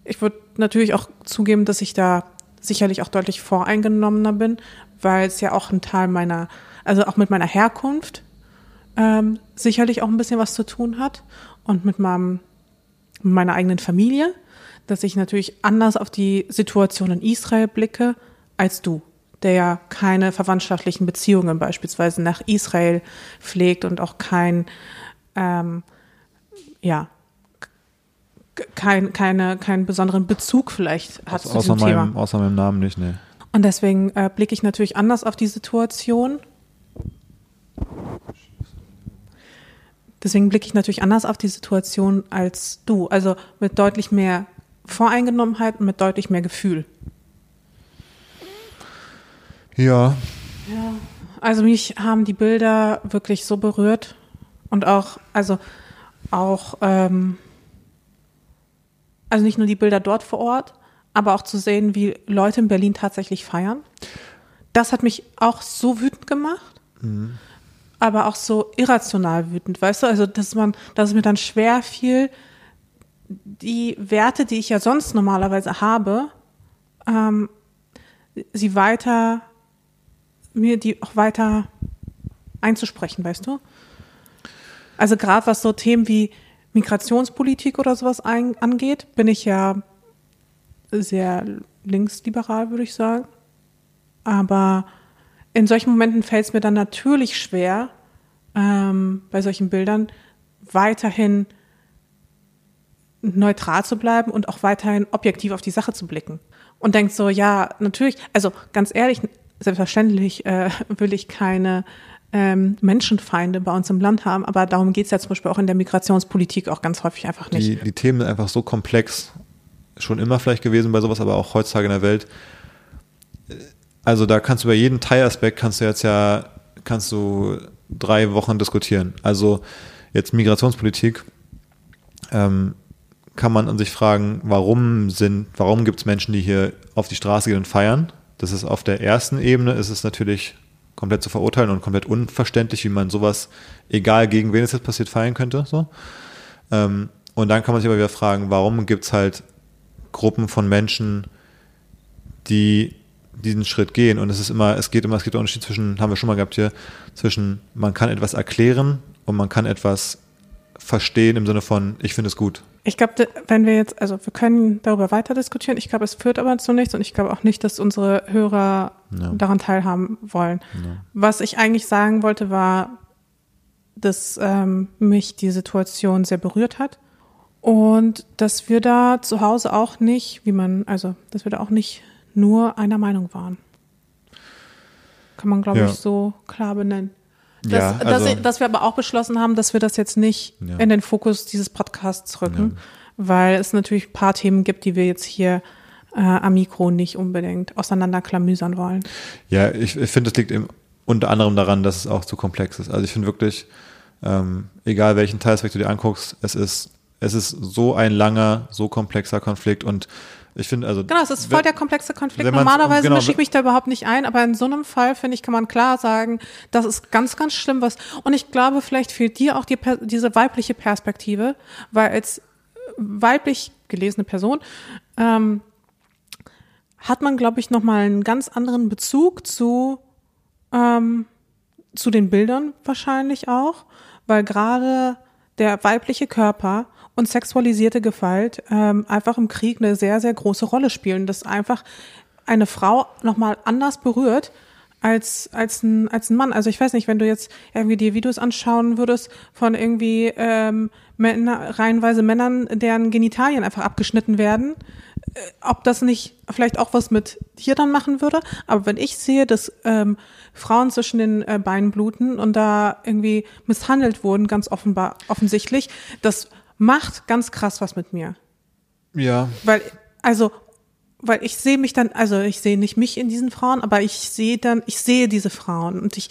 ich würde natürlich auch zugeben, dass ich da sicherlich auch deutlich voreingenommener bin, weil es ja auch ein Teil meiner, also auch mit meiner Herkunft ähm, sicherlich auch ein bisschen was zu tun hat und mit meinem, mit meiner eigenen Familie, dass ich natürlich anders auf die Situation in Israel blicke als du, der ja keine verwandtschaftlichen Beziehungen beispielsweise nach Israel pflegt und auch kein, ähm, ja, kein, keine, keinen besonderen Bezug vielleicht hat Außer, zu außer, diesem Thema. meinem, außer meinem Namen nicht, nee. Und deswegen äh, blicke ich natürlich anders auf die Situation. Deswegen blicke ich natürlich anders auf die Situation als du. Also mit deutlich mehr Voreingenommenheit und mit deutlich mehr Gefühl. Ja, Also mich haben die Bilder wirklich so berührt und auch, also auch, ähm, also nicht nur die Bilder dort vor Ort, aber auch zu sehen, wie Leute in Berlin tatsächlich feiern. Das hat mich auch so wütend gemacht. aber auch so irrational wütend, weißt du? Also, dass man, dass es mir dann schwer fiel, die Werte, die ich ja sonst normalerweise habe, ähm, sie weiter, mir die auch weiter einzusprechen, weißt du? Also gerade was so Themen wie Migrationspolitik oder sowas ein, angeht, bin ich ja sehr linksliberal, würde ich sagen. Aber in solchen Momenten fällt es mir dann natürlich schwer, ähm, bei solchen Bildern weiterhin neutral zu bleiben und auch weiterhin objektiv auf die Sache zu blicken. Und denkt so, ja, natürlich, also ganz ehrlich, selbstverständlich äh, [laughs] will ich keine ähm, Menschenfeinde bei uns im Land haben, aber darum geht es ja zum Beispiel auch in der Migrationspolitik auch ganz häufig einfach nicht. Die, die Themen sind einfach so komplex, schon immer vielleicht gewesen bei sowas, aber auch heutzutage in der Welt. Also da kannst du über jeden Teilaspekt kannst du jetzt ja, kannst du drei Wochen diskutieren. Also jetzt Migrationspolitik, ähm, kann man an sich fragen, warum sind, warum gibt es Menschen, die hier auf die Straße gehen und feiern? Das ist auf der ersten Ebene, ist es natürlich komplett zu verurteilen und komplett unverständlich, wie man sowas, egal gegen wen es jetzt passiert, feiern könnte. So. Ähm, und dann kann man sich aber wieder fragen, warum gibt es halt Gruppen von Menschen, die diesen Schritt gehen. Und es ist immer, es geht immer, es gibt einen Unterschied zwischen, haben wir schon mal gehabt hier, zwischen man kann etwas erklären und man kann etwas verstehen im Sinne von, ich finde es gut. Ich glaube, wenn wir jetzt, also wir können darüber weiter diskutieren. Ich glaube, es führt aber zu nichts und ich glaube auch nicht, dass unsere Hörer ja. daran teilhaben wollen. Ja. Was ich eigentlich sagen wollte, war, dass ähm, mich die Situation sehr berührt hat und dass wir da zu Hause auch nicht, wie man, also, dass wir da auch nicht nur einer Meinung waren. Kann man, glaube ja. ich, so klar benennen. Dass, ja, also, dass, dass, wir aber auch beschlossen haben, dass wir das jetzt nicht ja. in den Fokus dieses Podcasts rücken, ja. weil es natürlich ein paar Themen gibt, die wir jetzt hier äh, am Mikro nicht unbedingt auseinanderklamüsern wollen. Ja, ich, ich finde, es liegt eben unter anderem daran, dass es auch zu komplex ist. Also ich finde wirklich, ähm, egal welchen Teilsweg du dir anguckst, es ist, es ist so ein langer, so komplexer Konflikt und ich finde also. Genau, es ist voll der komplexe Konflikt. Normalerweise genau, mische ich mich da überhaupt nicht ein, aber in so einem Fall, finde ich, kann man klar sagen, das ist ganz, ganz schlimm was. Und ich glaube, vielleicht fehlt dir auch die, diese weibliche Perspektive, weil als weiblich gelesene Person ähm, hat man, glaube ich, nochmal einen ganz anderen Bezug zu, ähm, zu den Bildern wahrscheinlich auch, weil gerade der weibliche Körper und sexualisierte Gewalt ähm, einfach im Krieg eine sehr, sehr große Rolle spielen. Das einfach eine Frau nochmal anders berührt als, als, ein, als ein Mann. Also ich weiß nicht, wenn du jetzt irgendwie die Videos anschauen würdest von irgendwie ähm, Männer, reihenweise Männern, deren Genitalien einfach abgeschnitten werden, äh, ob das nicht vielleicht auch was mit dir dann machen würde. Aber wenn ich sehe, dass ähm, Frauen zwischen den äh, Beinen bluten und da irgendwie misshandelt wurden, ganz offenbar offensichtlich, das macht ganz krass was mit mir. Ja. Weil, also, weil ich sehe mich dann, also ich sehe nicht mich in diesen Frauen, aber ich sehe dann, ich sehe diese Frauen und ich.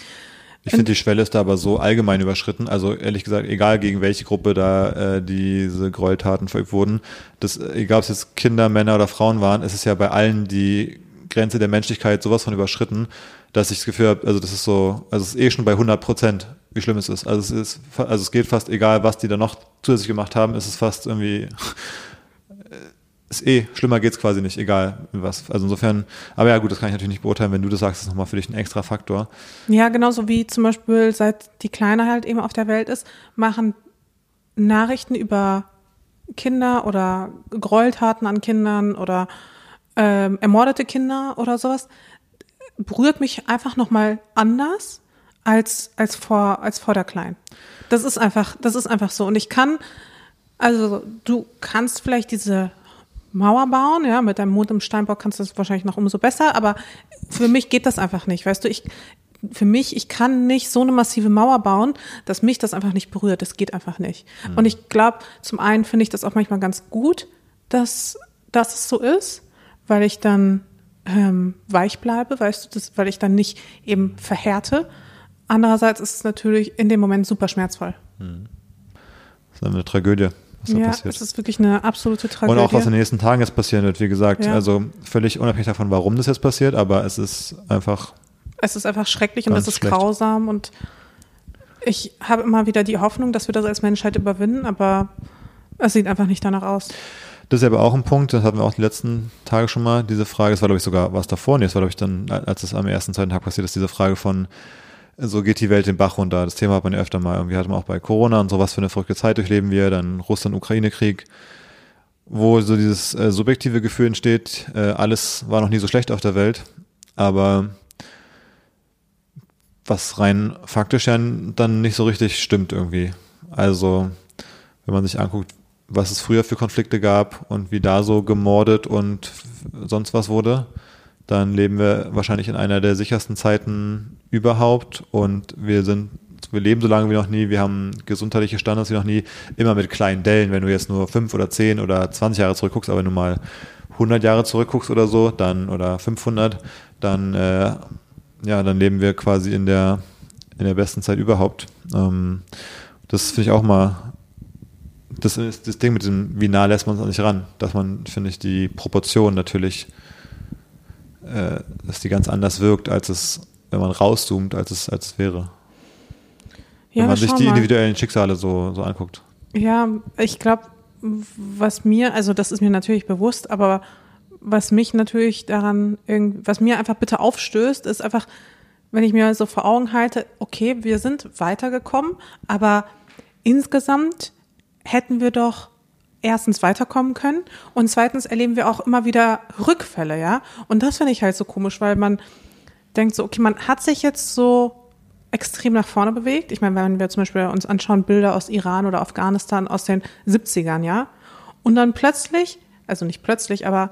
Ich finde, die Schwelle ist da aber so allgemein überschritten. Also ehrlich gesagt, egal gegen welche Gruppe da äh, diese Gräueltaten verübt wurden, das, egal ob es jetzt Kinder, Männer oder Frauen waren, ist es ja bei allen die Grenze der Menschlichkeit sowas von überschritten, dass ich das Gefühl habe, also das ist so, also es ist eh schon bei 100 Prozent wie schlimm es ist. Also es ist, also es geht fast egal, was die da noch zusätzlich gemacht haben, ist es fast irgendwie, ist eh, schlimmer geht's quasi nicht, egal was. Also insofern, aber ja gut, das kann ich natürlich nicht beurteilen, wenn du das sagst, ist nochmal für dich ein extra Faktor. Ja, genauso wie zum Beispiel, seit die Kleine halt eben auf der Welt ist, machen Nachrichten über Kinder oder Gräueltaten an Kindern oder ähm, ermordete Kinder oder sowas, berührt mich einfach nochmal anders als, als vor, als vor der Kleinen. Das ist einfach, das ist einfach so. Und ich kann, also du kannst vielleicht diese Mauer bauen, ja, mit deinem Mond im Steinbock kannst du das wahrscheinlich noch umso besser, aber für mich geht das einfach nicht, weißt du, ich, für mich, ich kann nicht so eine massive Mauer bauen, dass mich das einfach nicht berührt. Das geht einfach nicht. Mhm. Und ich glaube, zum einen finde ich das auch manchmal ganz gut, dass, dass es so ist, weil ich dann ähm, weich bleibe, weißt du, das, weil ich dann nicht eben verhärte. Andererseits ist es natürlich in dem Moment super schmerzvoll. Mhm. Das ist eine Tragödie. Was da ja, passiert. es ist wirklich eine absolute Tragödie. Und auch was in den nächsten Tagen jetzt passieren wird, wie gesagt. Ja. Also völlig unabhängig davon, warum das jetzt passiert, aber es ist einfach. Es ist einfach schrecklich und es ist schlecht. grausam und Ich habe immer wieder die Hoffnung, dass wir das als Menschheit überwinden, aber es sieht einfach nicht danach aus. Das ist aber auch ein Punkt, das hatten wir auch die letzten Tage schon mal, diese Frage, das war glaube ich sogar was davor, nee, das war glaube ich dann, als es am ersten, zweiten Tag passiert ist, diese Frage von, so geht die Welt den Bach runter. Das Thema hat man ja öfter mal, irgendwie hat man auch bei Corona und so, was für eine verrückte Zeit durchleben wir, dann Russland-Ukraine-Krieg, wo so dieses äh, subjektive Gefühl entsteht, äh, alles war noch nie so schlecht auf der Welt, aber was rein faktisch ja dann nicht so richtig stimmt irgendwie. Also, wenn man sich anguckt, was es früher für Konflikte gab und wie da so gemordet und sonst was wurde, dann leben wir wahrscheinlich in einer der sichersten Zeiten überhaupt. Und wir sind, wir leben so lange wie noch nie, wir haben gesundheitliche Standards wie noch nie, immer mit kleinen Dellen, wenn du jetzt nur fünf oder zehn oder 20 Jahre zurückguckst, aber wenn du mal 100 Jahre zurückguckst oder so, dann, oder 500, dann, äh, ja, dann leben wir quasi in der, in der besten Zeit überhaupt. Ähm, das finde ich auch mal das ist das Ding mit dem, wie nah lässt man es an sich ran, dass man, finde ich, die Proportion natürlich, äh, dass die ganz anders wirkt, als es, wenn man rauszoomt, als es, als es wäre. Ja, wenn man sich die individuellen Schicksale so, so anguckt. Ja, ich glaube, was mir, also das ist mir natürlich bewusst, aber was mich natürlich daran, was mir einfach bitte aufstößt, ist einfach, wenn ich mir so vor Augen halte, okay, wir sind weitergekommen, aber insgesamt hätten wir doch erstens weiterkommen können und zweitens erleben wir auch immer wieder Rückfälle, ja. Und das finde ich halt so komisch, weil man denkt so, okay, man hat sich jetzt so extrem nach vorne bewegt. Ich meine, wenn wir zum Beispiel uns anschauen, Bilder aus Iran oder Afghanistan aus den 70ern, ja. Und dann plötzlich, also nicht plötzlich, aber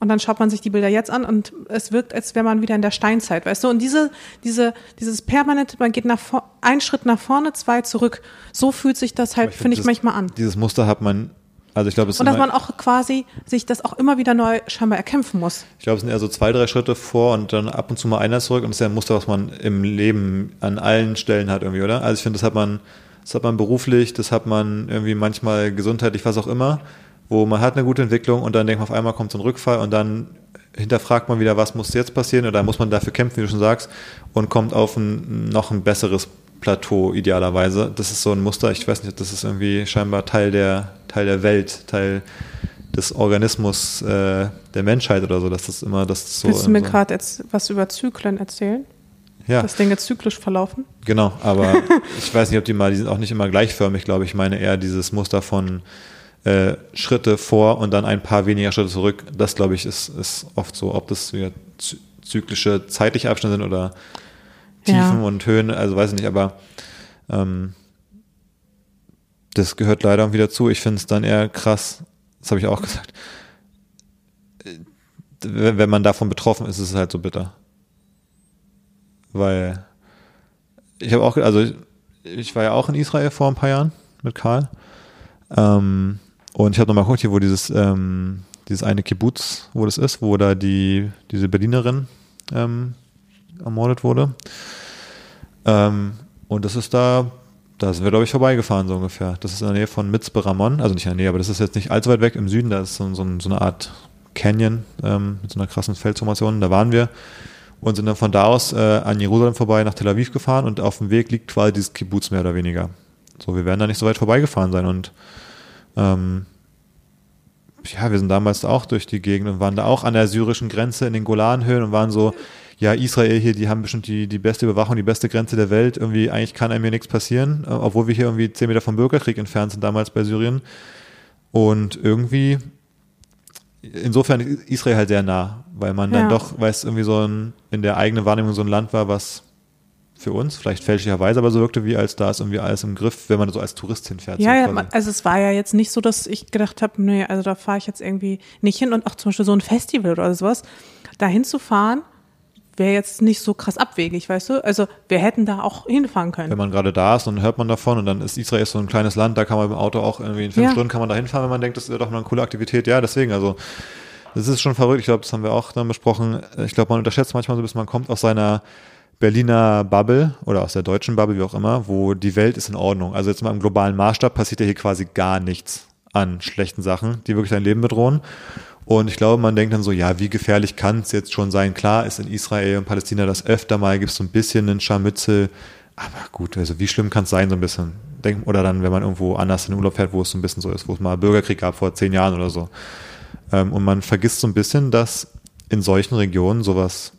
und dann schaut man sich die Bilder jetzt an und es wirkt, als wäre man wieder in der Steinzeit, weißt du? Und diese, diese, dieses permanente, man geht nach vor, einen Schritt nach vorne, zwei zurück. So fühlt sich das halt, finde ich, manchmal an. Dieses Muster hat man, also ich glaube, es Und dass immer- man auch quasi sich das auch immer wieder neu scheinbar erkämpfen muss. Ich glaube, es sind eher so zwei, drei Schritte vor und dann ab und zu mal einer zurück und das ist ja ein Muster, was man im Leben an allen Stellen hat irgendwie, oder? Also ich finde, das hat man, das hat man beruflich, das hat man irgendwie manchmal gesundheitlich, was auch immer, wo man hat eine gute Entwicklung und dann denkt man auf einmal kommt so ein Rückfall und dann hinterfragt man wieder, was muss jetzt passieren oder muss man dafür kämpfen, wie du schon sagst, und kommt auf ein noch ein besseres Plateau idealerweise. Das ist so ein Muster, ich weiß nicht, das ist irgendwie scheinbar Teil der, Teil der Welt, Teil des Organismus äh, der Menschheit oder so, dass das immer das so. Willst du mir so, gerade jetzt was über Zyklen erzählen? ja, Dass Dinge zyklisch verlaufen? genau, aber [laughs] ich weiß nicht, ob die mal, die sind auch nicht immer gleichförmig, glaube ich. Ich meine eher dieses Muster von äh, Schritte vor und dann ein paar weniger Schritte zurück. Das, glaube ich, ist, ist oft so, ob das wieder zy- zyklische zeitliche Abstände sind oder Tiefen Ja. und Höhen, also weiß ich nicht, aber ähm, das gehört leider irgendwie dazu. Ich finde es dann eher krass, das habe ich auch [laughs] gesagt, wenn wenn man davon betroffen ist, ist es halt so bitter. Weil ich habe auch, also ich, ich war ja auch in Israel vor ein paar Jahren mit Karl. Ähm, und ich habe nochmal geguckt, hier, wo dieses, ähm, dieses eine Kibbutz, wo das ist, wo da die, diese Berlinerin ähm, ermordet wurde. Ähm, und das ist da, da sind wir, glaube ich, vorbeigefahren, so ungefähr. Das ist in der Nähe von Mitzpe Ramon, also nicht in der Nähe, aber das ist jetzt nicht allzu weit weg im Süden, da ist so, so, so eine Art Canyon ähm, mit so einer krassen Felsformation. Da waren wir und sind dann von da aus äh, an Jerusalem vorbei nach Tel Aviv gefahren und auf dem Weg liegt quasi dieses Kibbutz mehr oder weniger. So, wir werden da nicht so weit vorbeigefahren sein und ähm, ja, wir sind damals auch durch die Gegend und waren da auch an der syrischen Grenze in den Golanhöhen und waren so, ja, Israel hier, die haben bestimmt die, die beste Überwachung, die beste Grenze der Welt. Irgendwie, eigentlich kann einem hier nichts passieren, äh, obwohl wir hier irgendwie zehn Meter vom Bürgerkrieg entfernt sind, damals bei Syrien. Und irgendwie, insofern ist Israel halt sehr nah, weil man dann Ja. doch, weil es irgendwie so ein, in der eigenen Wahrnehmung so ein Land war, was für uns, vielleicht fälschlicherweise, aber so wirkte, wie als da ist irgendwie alles im Griff, wenn man so als Tourist hinfährt. Ja, so ja, also es war ja jetzt nicht so, dass ich gedacht habe, nee, also da fahre ich jetzt irgendwie nicht hin und auch zum Beispiel so ein Festival oder sowas, da hinzufahren, wäre jetzt nicht so krass abwegig, weißt du? Also wir hätten da auch hinfahren können. wenn man gerade da ist, dann hört man davon und dann ist Israel ist so ein kleines Land, da kann man dem Auto auch irgendwie in fünf Ja. Stunden kann man da hinfahren, wenn man denkt, das wäre doch mal eine coole Aktivität. Ja, deswegen, also das ist schon verrückt. Ich glaube, das haben wir auch dann besprochen. Ich glaube, man unterschätzt manchmal so ein bisschen, man kommt aus seiner Berliner Bubble oder aus der deutschen Bubble, wie auch immer, wo die Welt ist in Ordnung. Also jetzt mal im globalen Maßstab passiert ja hier quasi gar nichts an schlechten Sachen, die wirklich dein Leben bedrohen. Und ich glaube, man denkt dann so, ja, wie gefährlich kann es jetzt schon sein? Klar ist in Israel und Palästina das öfter mal, gibt es so ein bisschen einen Scharmützel, Aber gut, also wie schlimm kann es sein, so ein bisschen? Denk, oder dann, wenn man irgendwo anders in den Urlaub fährt, wo es so ein bisschen so ist, wo es mal Bürgerkrieg gab vor zehn Jahren oder so. Ähm, und man vergisst so ein bisschen, dass in solchen Regionen sowas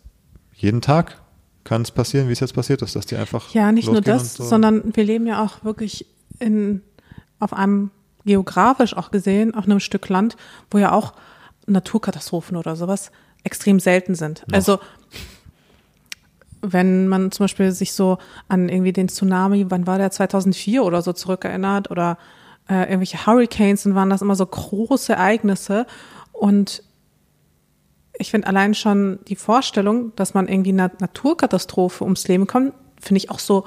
jeden Tag kann es passieren, wie es jetzt passiert ist, dass die einfach. Ja, nicht nur das, so. sondern wir leben ja auch wirklich in, auf einem geografisch auch gesehen, auf einem Stück Land, wo ja auch Naturkatastrophen oder sowas extrem selten sind. Also wenn man zum Beispiel sich so an irgendwie den Tsunami, wann war der 2004 oder so zurückerinnert oder äh, irgendwelche Hurricanes, dann waren das immer so große Ereignisse und ich finde allein schon die Vorstellung, dass man irgendwie einer Naturkatastrophe ums Leben kommt, finde ich auch so,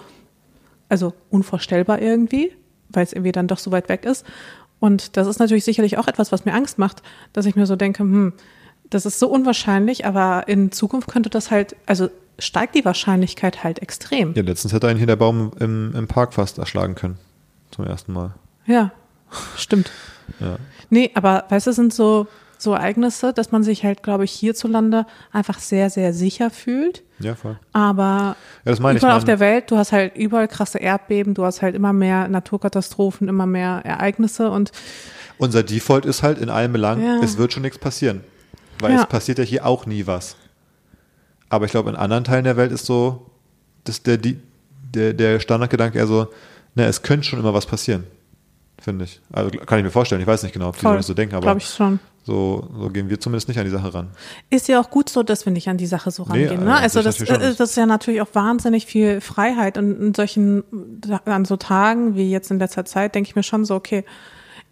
also unvorstellbar irgendwie, weil es irgendwie dann doch so weit weg ist. Und das ist natürlich sicherlich auch etwas, was mir Angst macht, dass ich mir so denke, hm, das ist so unwahrscheinlich, aber in Zukunft könnte das halt, also steigt die Wahrscheinlichkeit halt extrem. Ja, letztens hätte einen hier der Baum im, im Park fast erschlagen können. Zum ersten Mal. Ja, stimmt. Ja. Nee, aber weißt du, es sind so, so Ereignisse, dass man sich halt, glaube ich, hierzulande einfach sehr, sehr sicher fühlt. Ja, voll. Aber Ja, meine ich. überall auf der Welt, du hast halt überall krasse Erdbeben, du hast halt immer mehr Naturkatastrophen, immer mehr Ereignisse und Unser Default ist halt in allen Belangen, Ja. es wird schon nichts passieren. Weil Ja. es passiert ja hier auch nie was. Aber ich glaube, in anderen Teilen der Welt ist so, dass der, die- der, der Standardgedanke eher so, na, es könnte schon immer was passieren. Finde ich. Also kann ich mir vorstellen. Ich weiß nicht genau, ob die voll, das so denken, aber so, so gehen wir zumindest nicht an die Sache ran. Ist ja auch gut so, dass wir nicht an die Sache so Nee, rangehen. äh, ne? Also sich das, das ist ja natürlich auch wahnsinnig viel Freiheit. Und in solchen, an so Tagen wie jetzt in letzter Zeit, denke ich mir schon so, okay,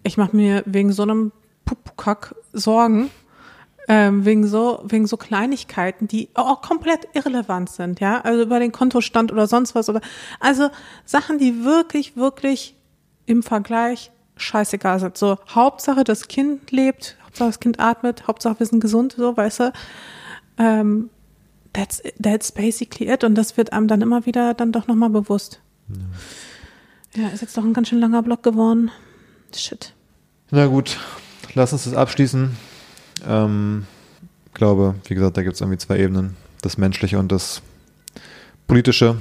ich mache mir wegen so einem Pupukack Sorgen, ähm, wegen so, wegen so Kleinigkeiten, die auch komplett irrelevant sind, ja, also über den Kontostand oder sonst was oder, also Sachen, die wirklich, wirklich im Vergleich scheißegal sind. So, Hauptsache das Kind lebt, Hauptsache das Kind atmet, Hauptsache wir sind gesund, so, weißt du. Ähm, that's, that's basically it. Und das wird einem dann immer wieder dann doch nochmal bewusst. Ja. ist jetzt doch ein ganz schön langer Block geworden. Shit. Na gut, lass uns das abschließen. Ähm, ich glaube, wie gesagt, da gibt es irgendwie zwei Ebenen. Das Menschliche und das Politische.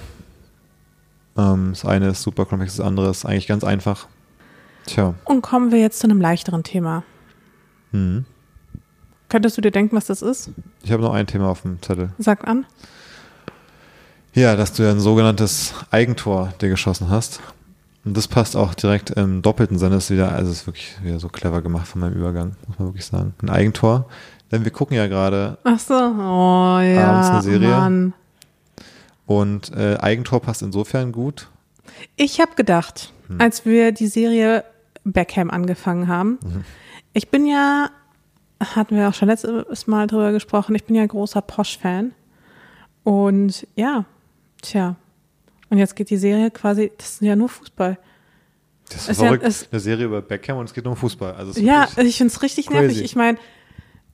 Ähm, das eine ist super komplex, das andere ist eigentlich ganz einfach. Tja. Und kommen wir jetzt zu einem leichteren Thema. Hm. Könntest du dir denken, was das ist? Ich habe noch ein Thema auf dem Zettel. Sag an. Ja, dass du ja ein sogenanntes Eigentor dir geschossen hast. Und das passt auch direkt im doppelten Sinne. Ist wieder, also ist wirklich wieder so clever gemacht von meinem Übergang, muss man wirklich sagen. Ein Eigentor. Denn wir gucken ja gerade Ach so. Oh ja. Abends eine Serie. Mann. Und äh, Eigentor passt insofern gut. Ich habe gedacht, Hm. als wir die Serie Beckham angefangen haben, Mhm. ich bin ja, hatten wir auch schon letztes Mal drüber gesprochen, ich bin ja großer Posh-Fan. Und ja, tja. Und jetzt geht die Serie quasi, das ist ja nur Fußball. Das ist Ist ja- verrückt. ist- Eine Serie über Beckham und es geht um Fußball. Also Ja, wirklich- ich finde es richtig nervig. crazy. Ich meine,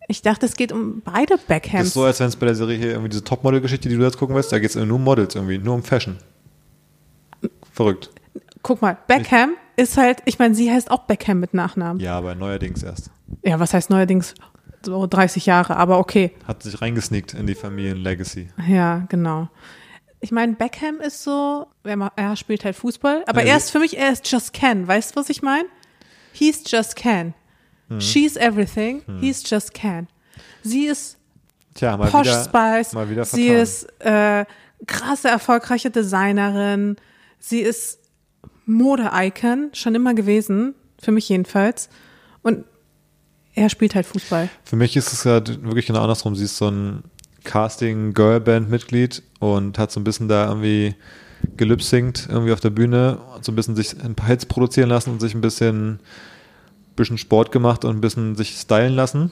ich dachte, es geht um beide das Beckhams. ist so, als wenn es bei der Serie hier irgendwie diese Topmodel-Geschichte, die du jetzt gucken willst, da geht es nur um Models irgendwie, nur um Fashion. Verrückt. Guck mal, Beckham ist halt, ich meine, sie heißt auch Beckham mit Nachnamen. Ja, aber neuerdings erst. Ja, was heißt neuerdings so 30 Jahre, aber okay. Hat sich reingesneakt in die Familien-Legacy. Ja, genau. Ich meine, Beckham ist so, er, spielt halt Fußball, aber Ja, er ist für mich, er ist just Ken. Weißt du, was ich meine? He's just Ken. Mhm. She's everything. He's just Ken. Sie ist Tja, mal Posh wieder, Spice. mal wieder sie ist äh, krasse, erfolgreiche Designerin. Sie ist Mode-Icon, schon immer gewesen, für mich jedenfalls. Und er spielt halt Fußball. Für mich ist es ja wirklich genau andersrum. Sie ist so ein Casting-Girlband-Mitglied und hat so ein bisschen da irgendwie gelipsingt irgendwie auf der Bühne so ein bisschen sich ein paar Hits produzieren lassen und sich ein bisschen, bisschen Sport gemacht und ein bisschen sich stylen lassen.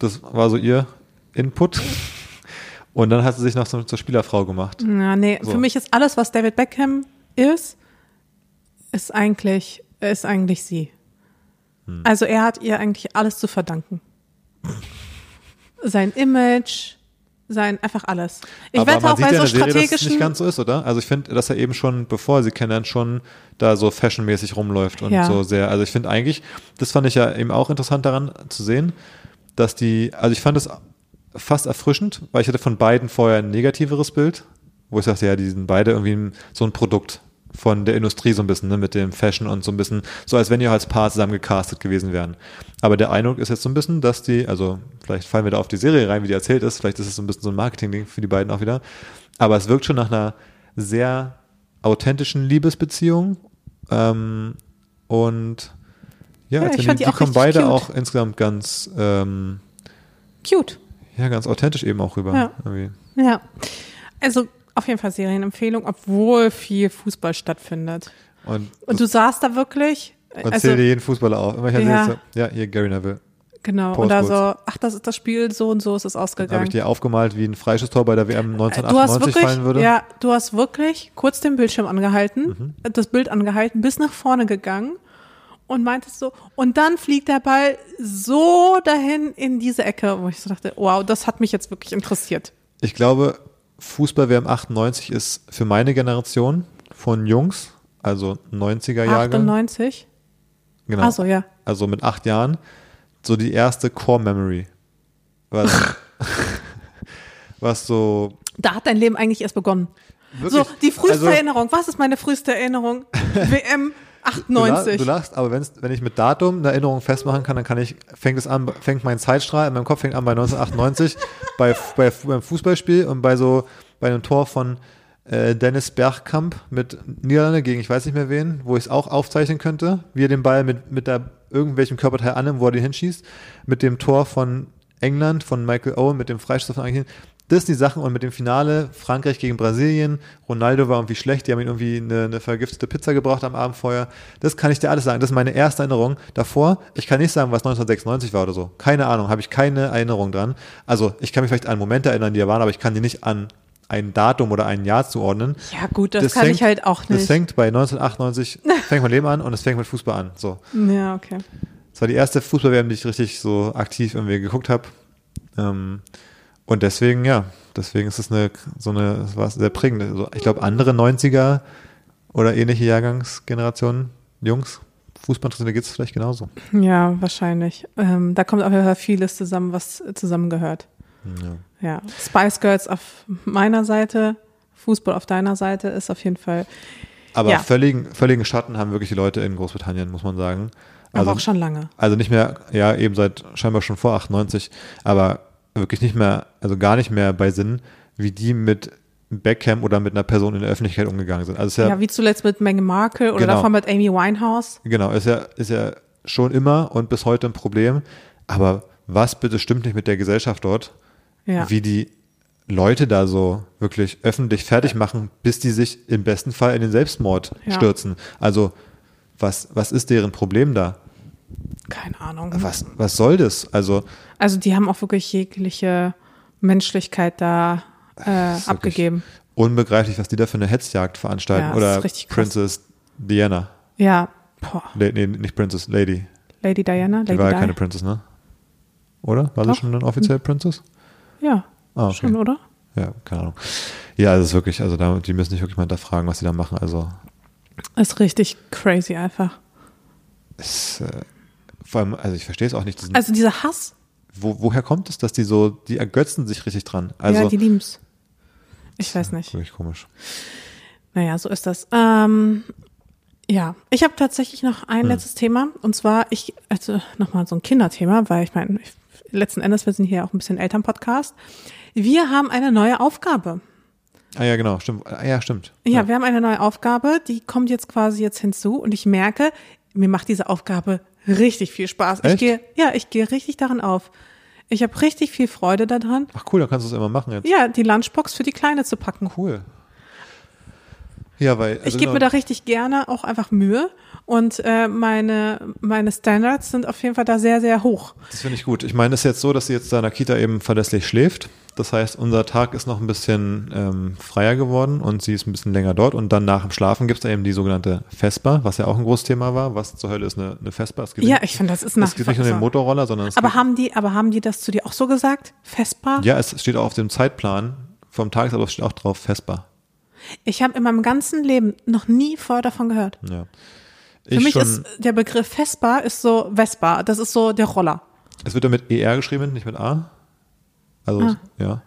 Das war so ihr Input. Und dann hat sie sich noch so zur Spielerfrau gemacht. Ja, nee, So. für mich ist alles, was David Beckham ist, ist eigentlich, ist eigentlich sie. Hm. Also er hat ihr eigentlich alles zu verdanken. Sein Image, sein einfach alles. Ich Aber wette man auch sieht bei ja so in der Serie, dass es strategischen. nicht ganz so ist, oder? Also ich finde, dass er eben schon, bevor sie kennenlernt, schon da so fashionmäßig rumläuft und Ja. so sehr. Also ich finde eigentlich, das fand ich ja eben auch interessant daran zu sehen, dass die, also ich fand es fast erfrischend, weil ich hatte von beiden vorher ein negativeres Bild wo ich sagte, ja, die sind beide irgendwie so ein Produkt von der Industrie so ein bisschen, ne, mit dem Fashion und so ein bisschen, so als wenn die als Paar zusammen gecastet gewesen wären. Aber der Eindruck ist jetzt so ein bisschen, dass die, also vielleicht fallen wir da auf die Serie rein, wie die erzählt ist, vielleicht ist es so ein bisschen so ein Marketing-Ding für die beiden auch wieder. Aber es wirkt schon nach einer sehr authentischen Liebesbeziehung. Ähm, und ja, Ja, ich fand die, die die kommen beide cute. auch insgesamt ganz, ähm, Cute. ja, ganz authentisch eben auch rüber. Ja. Ja. Also auf jeden Fall Serienempfehlung, obwohl viel Fußball stattfindet. Und, Und du saßt da wirklich, und also zähl dir jeden Fußballer auf. Immer ich Ja. ja. ja, hier Gary Neville. genau, Post und da so, ach, das ist das Spiel, so und so ist es Da habe ausgegangen. ich dir aufgemalt, wie ein Freischusstor bei der WM Äh, du hast 1998 wirklich, fallen würde. ja, du hast wirklich kurz den Bildschirm angehalten, Mhm. äh, das Bild angehalten, bis nach vorne gegangen und meintest so, und dann fliegt der Ball so dahin in diese Ecke, wo ich so dachte, wow, das hat mich jetzt wirklich interessiert. Ich glaube, Fußball WM 98 ist für meine Generation von Jungs, also 90er Jahre, 98? genau, Ach so, ja. also mit acht Jahren, so die erste Core Memory. Was, [laughs] was so Da hat dein Leben eigentlich erst begonnen. wirklich, so, die früheste also, Erinnerung. Was ist meine früheste Erinnerung? [laughs] WM 98. du lachst, aber wenn ich mit Datum eine Erinnerung festmachen kann, dann kann ich, fängt es an, fängt mein Zeitstrahl in meinem Kopf fängt an bei 1998 [laughs] bei, bei, beim Fußballspiel und bei so, bei einem Tor von äh, Dennis Bergkamp mit Niederlande gegen ich weiß nicht mehr wen, wo ich es auch aufzeichnen könnte, wie er den Ball mit, mit der irgendwelchem Körperteil annimmt, wo er den hinschießt, mit dem Tor von England, von Michael Owen, mit dem Freistoß von Argentinien. Das sind die Sachen und mit dem Finale Frankreich gegen Brasilien. Ronaldo war irgendwie schlecht, die haben ihm irgendwie eine, eine vergiftete Pizza gebracht am Abend vorher. Das kann ich dir alles sagen. Das ist meine erste Erinnerung. Davor, ich kann nicht sagen, was 1996 war oder so. Keine Ahnung, habe ich keine Erinnerung dran. Also ich kann mich vielleicht an Momente erinnern, die da waren, aber ich kann die nicht an ein Datum oder ein Jahr zuordnen. ja gut, das, kann fängt, ich halt auch Das nicht. fängt bei 1998, [laughs] fängt mein Leben an und es fängt mit Fußball an. So. Ja, okay. Das war die erste Fußball-WM, die ich richtig so aktiv irgendwie geguckt habe. Ähm, und deswegen, ja, deswegen ist es eine, so eine, das war sehr prägend. Also ich glaube, andere 90er oder ähnliche Jahrgangsgenerationen, Jungs, Fußballinteressierte geht es vielleicht genauso. Ja, wahrscheinlich. Ähm, da kommt auf jeden Fall vieles zusammen, was zusammengehört. Ja. Ja, Spice Girls auf meiner Seite, Fußball auf deiner Seite ist auf jeden Fall, Aber Ja. völligen, völligen Schatten haben wirklich die Leute in Großbritannien, muss man sagen. aber Also, auch schon lange. also nicht mehr, ja, eben seit scheinbar schon vor 98, aber wirklich nicht mehr, also gar nicht mehr bei Sinn, wie die mit Beckham oder mit einer Person in der Öffentlichkeit umgegangen sind. Also Ja, ja, wie zuletzt mit Meghan Markle oder Genau. davon mit Amy Winehouse. genau, ist ja, ist ja schon immer und bis heute ein Problem. Aber was bitte stimmt nicht mit der Gesellschaft dort, Ja. wie die Leute da so wirklich öffentlich fertig machen, bis die sich im besten Fall in den Selbstmord Ja. stürzen. Also was, was ist deren Problem da? Keine Ahnung. Was, was soll das? Also Also die haben auch wirklich jegliche Menschlichkeit da äh, ist abgegeben. unbegreiflich, was die da für eine Hetzjagd veranstalten. Ja, Oder ist richtig krass. Princess Diana. Ja, boah. Nee, nicht Princess, Lady. Lady Diana, Die Lady war ja Di. keine Princess, ne? Oder? War sie schon dann offiziell Princess? Ja, Ah, okay. schon, oder? Ja, keine Ahnung. Ja, also es ist wirklich, also da, die müssen sich wirklich mal hinterfragen, was sie da machen. Also Ist richtig crazy einfach. es, äh, vor allem, also ich verstehe es auch nicht. Diesen, Also dieser Hass, wo, woher kommt es, dass die so, die ergötzen sich richtig dran? Also ja, die lieben's. Ich weiß nicht. wirklich komisch. Naja, so ist das. Ähm, ja, ich habe tatsächlich noch ein letztes Thema und zwar ich also nochmal so ein Kinderthema, weil ich meine, letzten Endes wir sind hier auch ein bisschen Elternpodcast. Wir haben eine neue Aufgabe. Ah ja, genau, stimmt. Ah, ja, stimmt. Ja, wir haben eine neue Aufgabe, die kommt jetzt quasi jetzt hinzu und ich merke, mir macht diese Aufgabe richtig viel Spaß. Ich Echt? gehe, ja, ich gehe richtig daran auf. Ich habe richtig viel Freude daran, Ach cool, dann kannst du es immer machen jetzt. ja, die Lunchbox für die Kleine zu packen. Cool. Ja, weil. Ich gebe mir da richtig gerne auch einfach Mühe und äh, meine, meine Standards sind auf jeden Fall da sehr, sehr hoch. Das finde ich gut. Ich meine, es ist jetzt so, dass sie jetzt da in der Kita eben verlässlich schläft. Das heißt, unser Tag ist noch ein bisschen ähm, freier geworden und sie ist ein bisschen länger dort. Und dann nach dem Schlafen gibt es da eben die sogenannte Vespa, was ja auch ein großes Thema war. Was zur Hölle ist eine, eine Vespa? Es gibt Ja, nicht- ich finde, das ist nach es gibt nicht nur den. Motorroller, sondern es Aber haben die, aber haben die das zu dir auch so gesagt? Vespa? ja, es steht auch auf dem Zeitplan vom Tagesablauf steht auch drauf Vespa. Ich habe in meinem ganzen Leben noch nie vorher davon gehört. Ja. Für Ich mich ist der Begriff Vespa ist so Vespa. Das ist so der Roller. es wird ja mit ER geschrieben, nicht mit A. Also, Ah. ja,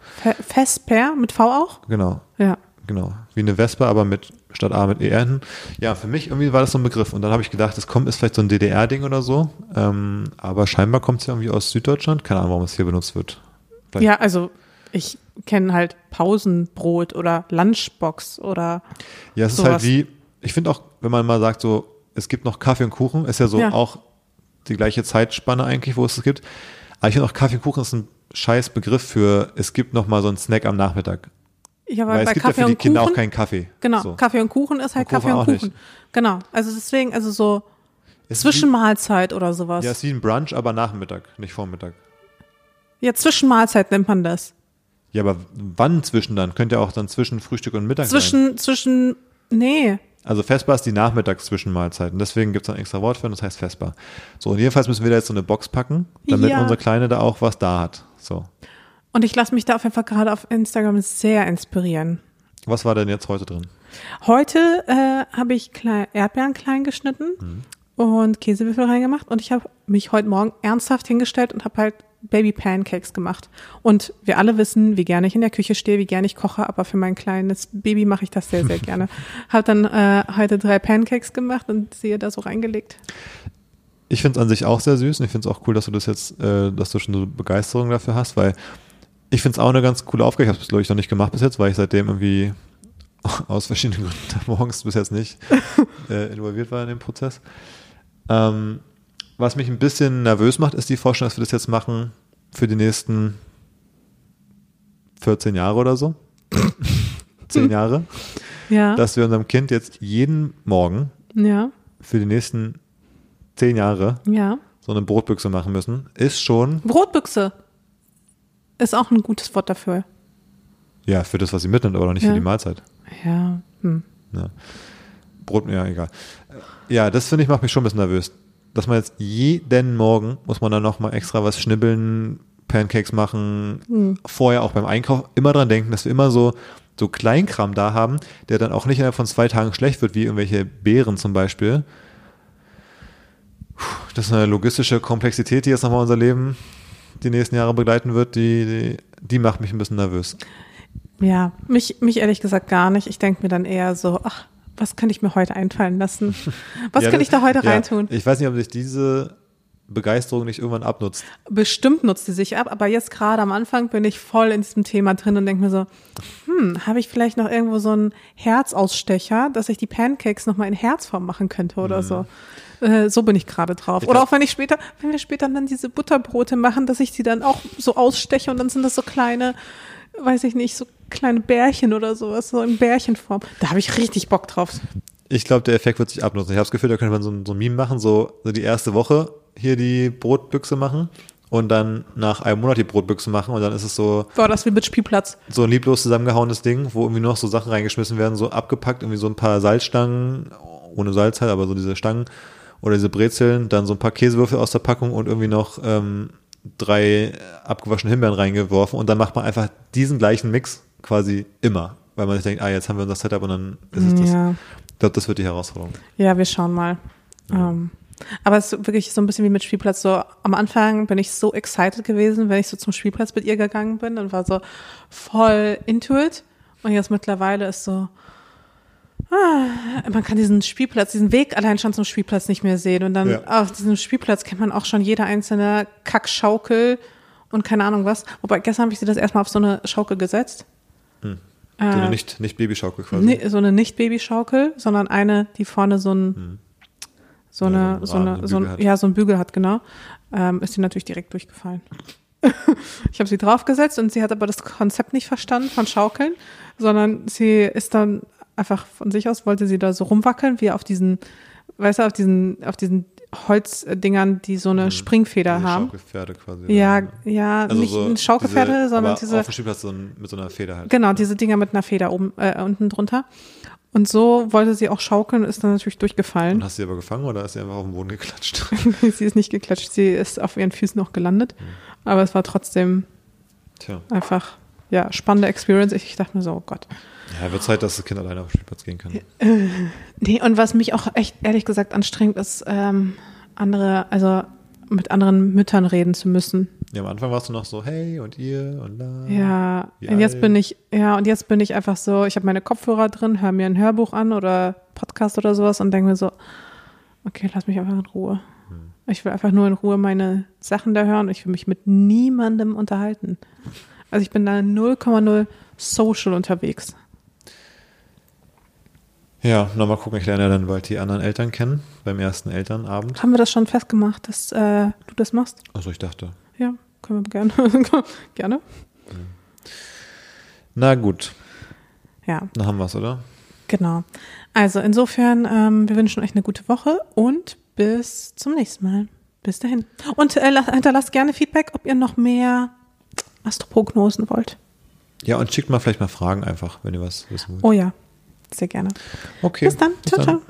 Vesper mit V auch? genau. Ja. genau, wie eine Vespa, aber mit statt A mit ER hinten. Ja, für mich irgendwie war das so ein Begriff. Und dann habe ich gedacht, das kommt, ist vielleicht so ein DDR-Ding oder so. Ähm, aber scheinbar kommt es ja irgendwie aus Süddeutschland. Keine Ahnung, warum es hier benutzt wird. Vielleicht- Ja, also ich kenne halt Pausenbrot oder Lunchbox oder Ja, es ist sowas. halt wie, ich finde auch, wenn man mal sagt, so, es gibt noch Kaffee und Kuchen, ist ja so Ja. auch die gleiche Zeitspanne eigentlich, wo es es gibt. Aber ich finde auch Kaffee und Kuchen ist ein scheiß Begriff für, es gibt noch mal so einen Snack am Nachmittag. ja, Weil weil es bei gibt ja Kaffee für die Kinder Kuchen auch keinen Kaffee. genau So. Kaffee und Kuchen ist halt Und Kuchen Kaffee und Kuchen. nicht. Genau, also deswegen also so Es ist Zwischenmahlzeit oder sowas. Wie, ja, Ja, es ist wie ein Brunch, aber Nachmittag, nicht Vormittag. Zwischenmahlzeit nennt man das. Ja, aber wann zwischen dann? Könnte ja auch dann zwischen Frühstück und Mittag sein. Zwischen zwischen nee, Also Vespa ist die Nachmittagszwischenmahlzeit. Und deswegen gibt es ein extra Wort für und das heißt Vespa. So, und jedenfalls müssen wir da jetzt so eine Box packen, damit Ja. unsere Kleine da auch was da hat. So. und ich lasse mich da auf jeden Fall gerade auf Instagram sehr inspirieren. Was war denn jetzt heute drin? Heute äh, habe ich klein, Erdbeeren klein geschnitten Mhm. und Käsewürfel reingemacht und ich habe mich heute Morgen ernsthaft hingestellt und habe halt Baby Pancakes gemacht. Und wir alle wissen, wie gerne ich in der Küche stehe, wie gerne ich koche, aber für mein kleines Baby mache ich das sehr, sehr gerne. [laughs] habe dann äh, heute drei Pancakes gemacht und sie da so reingelegt. Ich finde es an sich auch sehr süß und ich finde es auch cool, dass du das jetzt, äh, dass du schon so Begeisterung dafür hast, weil ich finde es auch eine ganz coole Aufgabe. Ich habe es, glaube ich, noch nicht gemacht bis jetzt, weil ich seitdem irgendwie [laughs] aus verschiedenen Gründen [laughs] morgens bis jetzt nicht äh, involviert war in den Prozess. Ähm, was mich ein bisschen nervös macht, ist die Vorstellung, dass wir das jetzt machen für die nächsten 14 Jahre oder so. [laughs] 10 Jahre. Ja, Dass wir unserem Kind jetzt jeden Morgen ja, für die nächsten 10 Jahre ja. so eine Brotbüchse machen müssen, ist schon, Brotbüchse ist auch ein gutes Wort dafür. ja, für das, was sie mitnimmt, aber noch nicht für die Mahlzeit. Ja, hm. Ja. Brot, ja, egal. Ja, das finde ich macht mich schon ein bisschen nervös. Dass man jetzt jeden Morgen muss man dann nochmal extra was schnibbeln, Pancakes machen, Hm. vorher auch beim Einkauf immer dran denken, dass wir immer so, so Kleinkram da haben, der dann auch nicht innerhalb von zwei Tagen schlecht wird, wie irgendwelche Beeren zum Beispiel. Das ist eine logistische Komplexität, die jetzt nochmal unser Leben die nächsten Jahre begleiten wird, die, die, die macht mich ein bisschen nervös. Ja, mich, mich ehrlich gesagt gar nicht. Ich denke mir dann eher so, ach, was könnte ich mir heute einfallen lassen? [laughs] Was Ja, könnte ich da heute ja, reintun? Ich weiß nicht, ob sich diese Begeisterung nicht irgendwann abnutzt. Bestimmt nutzt sie sich ab, aber jetzt gerade am Anfang bin ich voll in diesem Thema drin und denke mir so, hm, habe ich vielleicht noch irgendwo so einen Herzausstecher, dass ich die Pancakes nochmal in Herzform machen könnte oder so. Äh, so bin ich gerade drauf. Ich oder glaub- auch wenn ich später, wenn wir später dann diese Butterbrote machen, dass ich sie dann auch so aussteche und dann sind das so kleine, weiß ich nicht, so kleine Bärchen oder sowas, so in Bärchenform. Da habe ich richtig Bock drauf. Ich glaube, der Effekt wird sich abnutzen. Ich habe das Gefühl, da könnte man so, ein- so ein Meme machen, so, so die erste Woche hier die Brotbüchse machen und dann nach einem Monat die Brotbüchse machen und dann ist es so, Boah, das wie mit Spielplatz. so ein lieblos zusammengehauenes Ding, wo irgendwie noch so Sachen reingeschmissen werden, so abgepackt, irgendwie so ein paar Salzstangen, ohne Salz halt, aber so diese Stangen oder diese Brezeln, dann so ein paar Käsewürfel aus der Packung und irgendwie noch ähm, drei abgewaschene Himbeeren reingeworfen und dann macht man einfach diesen gleichen Mix quasi immer, weil man sich denkt, ah, jetzt haben wir unser Setup und dann ist es das. Ja. Ich glaube, das wird die Herausforderung. Ja, wir schauen mal. Ähm, aber es ist wirklich so ein bisschen wie mit Spielplatz. So am Anfang bin ich so excited gewesen, wenn ich so zum Spielplatz mit ihr gegangen bin und war so voll into it. Und jetzt mittlerweile ist so, man kann diesen Spielplatz, diesen Weg allein schon zum Spielplatz nicht mehr sehen. Und dann Ja. auf diesem Spielplatz kennt man auch schon jede einzelne Kackschaukel und keine Ahnung was. Wobei gestern habe ich sie das erstmal auf so eine Schaukel gesetzt. So eine Äh, nicht, nicht Babyschaukel quasi. Nee, so eine nicht Babyschaukel, sondern eine, die vorne so ein so Hm. Ja, eine so einen so eine so Bügel ein, hat. ja so ein Bügel hat genau, ähm, ist sie natürlich direkt durchgefallen. [laughs] ich habe sie draufgesetzt und sie hat aber das Konzept nicht verstanden von Schaukeln, sondern sie ist dann einfach von sich aus wollte sie da so rumwackeln wie auf diesen, weißt du, auf diesen auf diesen Holzdingern, die so eine Springfeder Hm. Diese haben. Schaukelpferde quasi. Ja, ja, Also nicht so ein Schaukelpferde, diese, sondern aber diese auf dem Spielplatz so ein, mit so einer Feder halt. Genau, diese Dinger mit einer Feder oben, äh, unten drunter. Und so wollte sie auch schaukeln, ist dann natürlich Und durchgefallen. hast du sie aber gefangen oder ist sie einfach auf den Boden geklatscht? [laughs] sie ist nicht geklatscht, sie ist auf ihren Füßen noch gelandet. Aber es war trotzdem Tja. einfach, ja, spannende Experience. Ich dachte mir so, oh Gott. Ja, wird Zeit, dass das Kind alleine auf den Spielplatz gehen kann. [laughs] Nee, und was mich auch echt ehrlich gesagt anstrengt, ist, ähm, andere, also mit anderen Müttern reden zu müssen. Ja, am Anfang warst du noch so, hey und ihr und da. Ja, und jetzt alt? bin ich, ja, und jetzt bin ich einfach so, ich habe meine Kopfhörer drin, höre mir ein Hörbuch an oder Podcast oder sowas und denke mir so, okay, lass mich einfach in Ruhe. Hm. Ich will einfach nur in Ruhe meine Sachen da hören. Ich will mich mit niemandem unterhalten. Also ich bin da 0,0 social unterwegs. Ja, nochmal gucken, ich lerne ja dann bald die anderen Eltern kennen, beim ersten Elternabend. Haben wir das schon festgemacht, dass äh, du das machst? Also ich dachte, Ja, können wir gerne. [laughs] gerne. na gut, Ja, dann haben wir es, oder? genau. Also insofern, ähm, wir wünschen euch eine gute Woche und bis zum nächsten Mal. Bis dahin. Und äh, la- hinterlasst gerne Feedback, ob ihr noch mehr Astroprognosen wollt. Ja, und schickt mal vielleicht mal Fragen einfach, wenn ihr was wissen wollt. Oh ja, sehr gerne. Okay. Bis dann. Ciao, ciao.